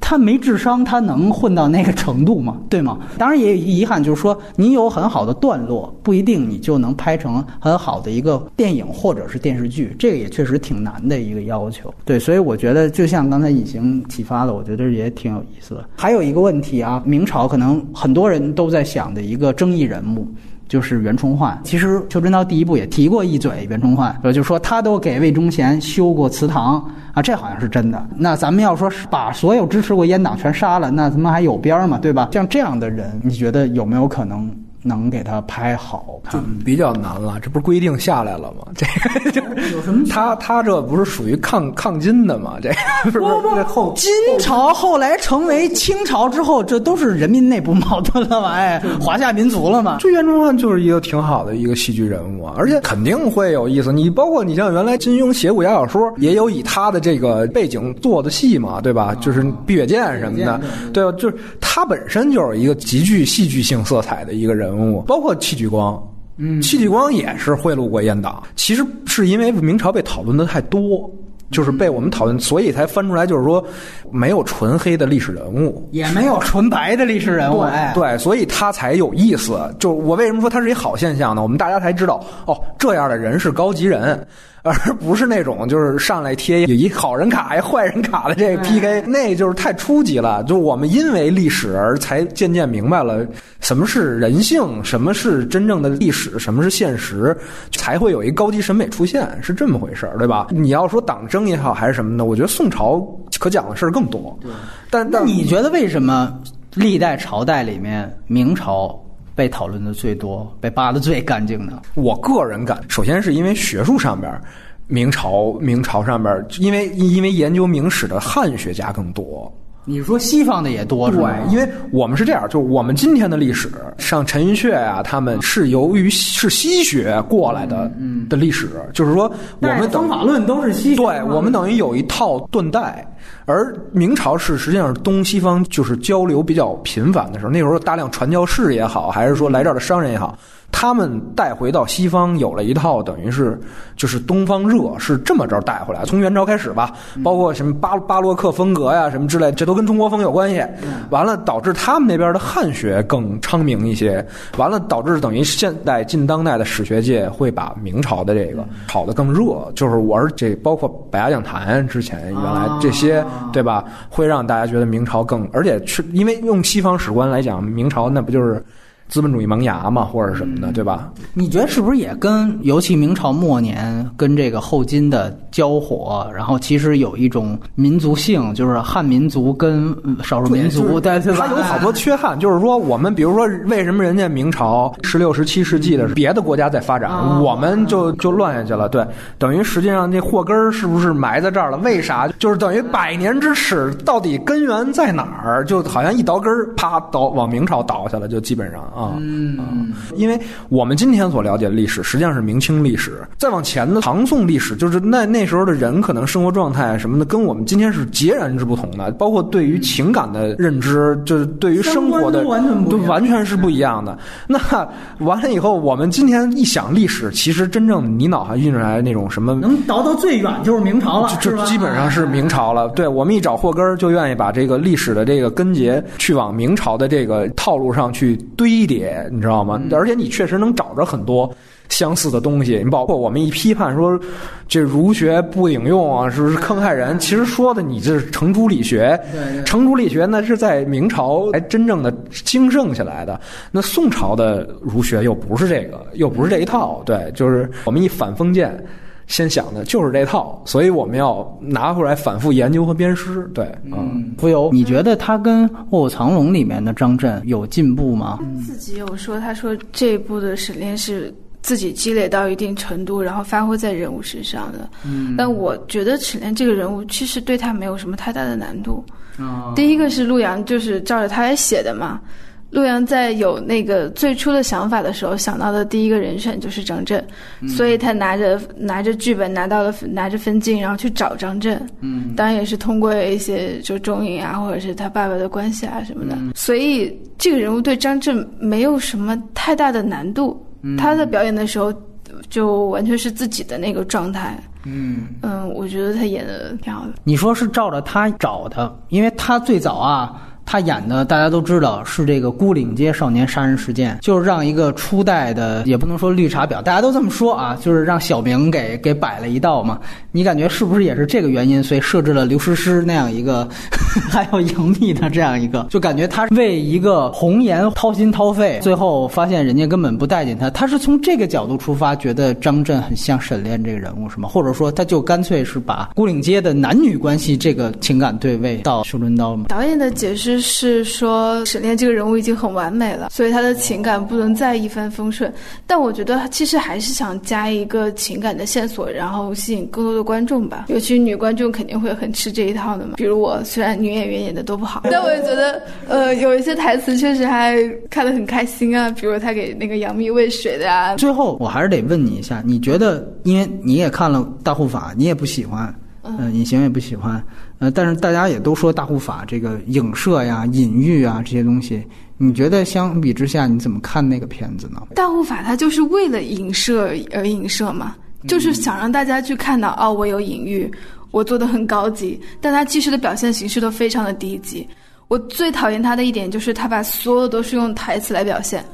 他没智商，他能混到那个程度吗？对吗？当然也有遗憾，就是说你有很好的段落，不一定你就能拍成很好的一个电影或者是电视剧，这个也确实挺难的一个要求。对，所以我觉得就像刚才隐形启发的，我觉得也挺有意思的。还有一个问题啊，明朝可能很多人都在想的一个争议人物。就是袁崇焕，其实《求真道》第一部也提过一嘴袁崇焕，就说他都给魏忠贤修过祠堂啊，这好像是真的。那咱们要说把所有支持过阉党全杀了，那他妈还有边儿吗？对吧？像这样的人，你觉得有没有可能？能给他拍好，看比较难了。这不是规定下来了吗？*laughs* 这就有什么？他他这不是属于抗抗金的吗？这不不后金朝后来成为清朝之后，这都是人民内部矛盾了嘛？哎，华夏民族了嘛？这袁崇焕就是一个挺好的一个戏剧人物啊，而且肯定会有意思。你包括你像原来金庸写武侠小说，也有以他的这个背景做的戏嘛，对吧？就是碧血剑什么的，对吧？就是他本身就是一个极具戏剧性色彩的一个人。人物包括戚继光，嗯，戚继光也是贿赂过阉党。其实是因为明朝被讨论的太多，就是被我们讨论，所以才翻出来，就是说没有纯黑的历史人物，也没有纯白的历史人物，哎，对，所以他才有意思。就我为什么说他是一好现象呢？我们大家才知道，哦，这样的人是高级人。而不是那种就是上来贴一好人卡一坏人卡的这个 PK，那就是太初级了。就我们因为历史而才渐渐明白了什么是人性，什么是真正的历史，什么是现实，才会有一高级审美出现，是这么回事儿，对吧？你要说党争也好还是什么的，我觉得宋朝可讲的事儿更多。对，但那你觉得为什么历代朝代里面明朝？被讨论的最多，被扒的最干净的。我个人感，首先是因为学术上边，明朝明朝上边，因为因为研究明史的汉学家更多。你说西方的也多是吧？因为我们是这样，就是我们今天的历史，像陈寅恪啊，他们是由于是西学过来的，嗯的历史，就是说我们等方法论都是西对我们等于有一套断代，而明朝是实际上是东西方就是交流比较频繁的时候，那时候大量传教士也好，还是说来这儿的商人也好。他们带回到西方有了一套，等于是就是东方热是这么着带回来。从元朝开始吧，包括什么巴巴洛克风格呀，什么之类，这都跟中国风有关系。完了，导致他们那边的汉学更昌明一些。完了，导致等于现代近当代的史学界会把明朝的这个炒得更热。就是我是这包括百家讲坛之前原来这些对吧，会让大家觉得明朝更，而且是因为用西方史观来讲，明朝那不就是。资本主义萌芽嘛，或者什么的，对吧？你觉得是不是也跟尤其明朝末年跟这个后金的交火，然后其实有一种民族性，就是汉民族跟少数民族，对对它有好多缺憾。就是说，我们比如说，为什么人家明朝十六、十七世纪的别的国家在发展，我们就就乱下去了？对，等于实际上那祸根儿是不是埋在这儿了？为啥？就是等于百年之耻到底根源在哪儿？就好像一刀根儿，啪倒往明朝倒下了，就基本上。啊，嗯，因为我们今天所了解的历史，实际上是明清历史。再往前的唐宋历史，就是那那时候的人可能生活状态什么的，跟我们今天是截然之不同的。包括对于情感的认知，就是对于生活的，都完全是不一样的。那完了以后，我们今天一想历史，其实真正你脑海运出来那种什么，能倒到最远就是明朝了，就基本上是明朝了。*laughs* 对我们一找祸根儿，就愿意把这个历史的这个根结去往明朝的这个套路上去堆。点你知道吗？而且你确实能找着很多相似的东西。你包括我们一批判说这儒学不顶用啊，是不是坑害人？其实说的你这是程朱理学，程朱理学那是在明朝才真正的兴盛起来的。那宋朝的儒学又不是这个，又不是这一套。对，就是我们一反封建。先想的就是这套，所以我们要拿回来反复研究和鞭尸。对，嗯，浮游，你觉得他跟《卧虎藏龙》里面的张震有进步吗？自己有说，他说这一部的沈炼是自己积累到一定程度，然后发挥在人物身上的。嗯，但我觉得沈炼这个人物其实对他没有什么太大的难度。哦，第一个是陆阳，就是照着他来写的嘛。陆阳在有那个最初的想法的时候，想到的第一个人选就是张震，所以他拿着拿着剧本，拿到了拿着分镜，然后去找张震。嗯，当然也是通过一些就中影啊，或者是他爸爸的关系啊什么的。所以这个人物对张震没有什么太大的难度。他在表演的时候，就完全是自己的那个状态。嗯嗯，我觉得他演的挺好的。你说是照着他找的，因为他最早啊。他演的大家都知道是这个孤岭街少年杀人事件，就是让一个初代的也不能说绿茶婊，大家都这么说啊，就是让小明给给摆了一道嘛。你感觉是不是也是这个原因，所以设置了刘诗诗那样一个 *laughs* 还要杨幂的这样一个，就感觉他为一个红颜掏心掏肺，最后发现人家根本不待见他，他是从这个角度出发，觉得张震很像沈炼这个人物是吗？或者说他就干脆是把孤岭街的男女关系这个情感对位到《绣春刀》吗？导演的解释。是说沈炼这个人物已经很完美了，所以他的情感不能再一帆风顺。但我觉得他其实还是想加一个情感的线索，然后吸引更多的观众吧。尤其女观众肯定会很吃这一套的嘛。比如我，虽然女演员演的都不好，但我也觉得，*laughs* 呃，有一些台词确实还看得很开心啊。比如他给那个杨幂喂水的啊。最后，我还是得问你一下，你觉得，因为你也看了《大护法》，你也不喜欢。嗯，隐形也不喜欢，呃，但是大家也都说大护法这个影射呀、隐喻啊这些东西，你觉得相比之下你怎么看那个片子呢？大护法它就是为了影射而影射嘛，就是想让大家去看到哦，我有隐喻，我做的很高级，但它其实的表现形式都非常的低级。我最讨厌他的一点就是他把所有都是用台词来表现，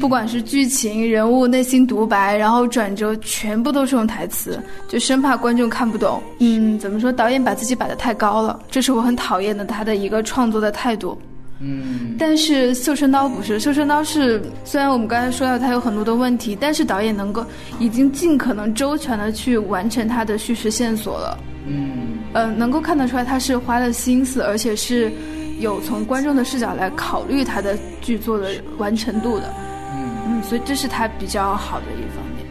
不管是剧情、人物内心独白，然后转折，全部都是用台词，就生怕观众看不懂。嗯，怎么说？导演把自己摆得太高了，这是我很讨厌的他的一个创作的态度。嗯，但是《绣春刀》不是，《绣春刀》是虽然我们刚才说到它有很多的问题，但是导演能够已经尽可能周全的去完成他的叙事线索了。嗯，呃，能够看得出来他是花了心思，而且是。有从观众的视角来考虑他的剧作的完成度的，嗯。嗯，所以这是他比较好的一方面，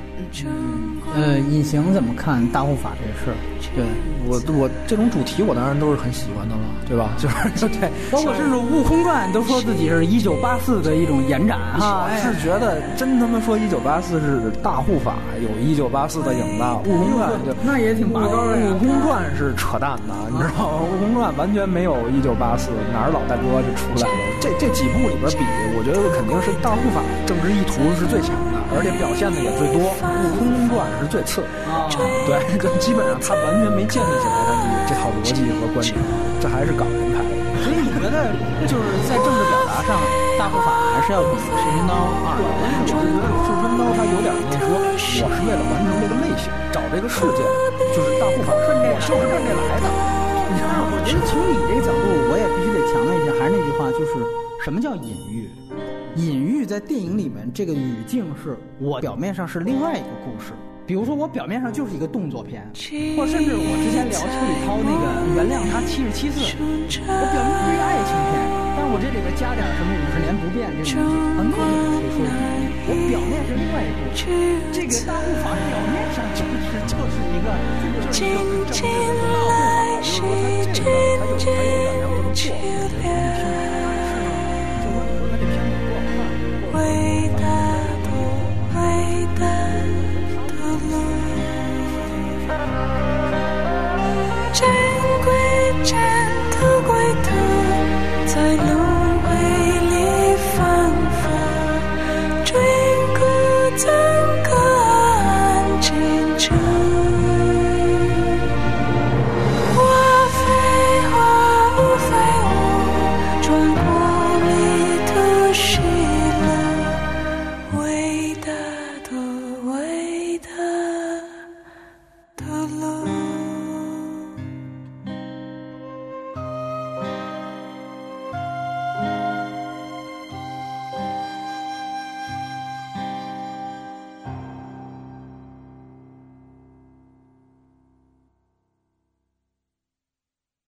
嗯。呃，隐形怎么看大护法这事儿？对我我这种主题我当然都是很喜欢的了，对吧？就是 *laughs* 对，包括甚至《悟空传》都说自己是一九八四的一种延展哈。我是觉得真他妈说一九八四是大护法，有一九八四的影子，《悟空传》就那也挺拔高的。悟空传是扯淡的，你知道吗？悟空传完全没有一九八四，哪儿老大哥就出来了？这这几部里边比，我觉得肯定是大护法政治意图是最强的，而且表现的也最多。悟空传是最次啊，对，基本上他完全没建立起来他这套逻辑和观点，这还是港人拍的。所以你觉得就是在政治表达上，大护法还是要比《神刀二》？我是觉得《绣春刀》它有点那说，我是为了完成这个类型，找这个事件，就是大护法，我就是奔这来的。*laughs* 我觉得从你这个角度，我也必须得强调一下，还是那句话，就是什么叫隐喻？隐喻在电影里面，这个语境是我表面上是另外一个故事。比如说，我表面上就是一个动作片，或甚至我之前聊邱礼涛那个《原谅他七十七次》，我表面是一个爱情片，但我这里边加点什么五十年不变这种东西，很可能可以说我表面是另外一个故事。这个大护法表面上就是就是一个就是一个政治的大护法，就是说他这个他有他有两条不能做，你听。在你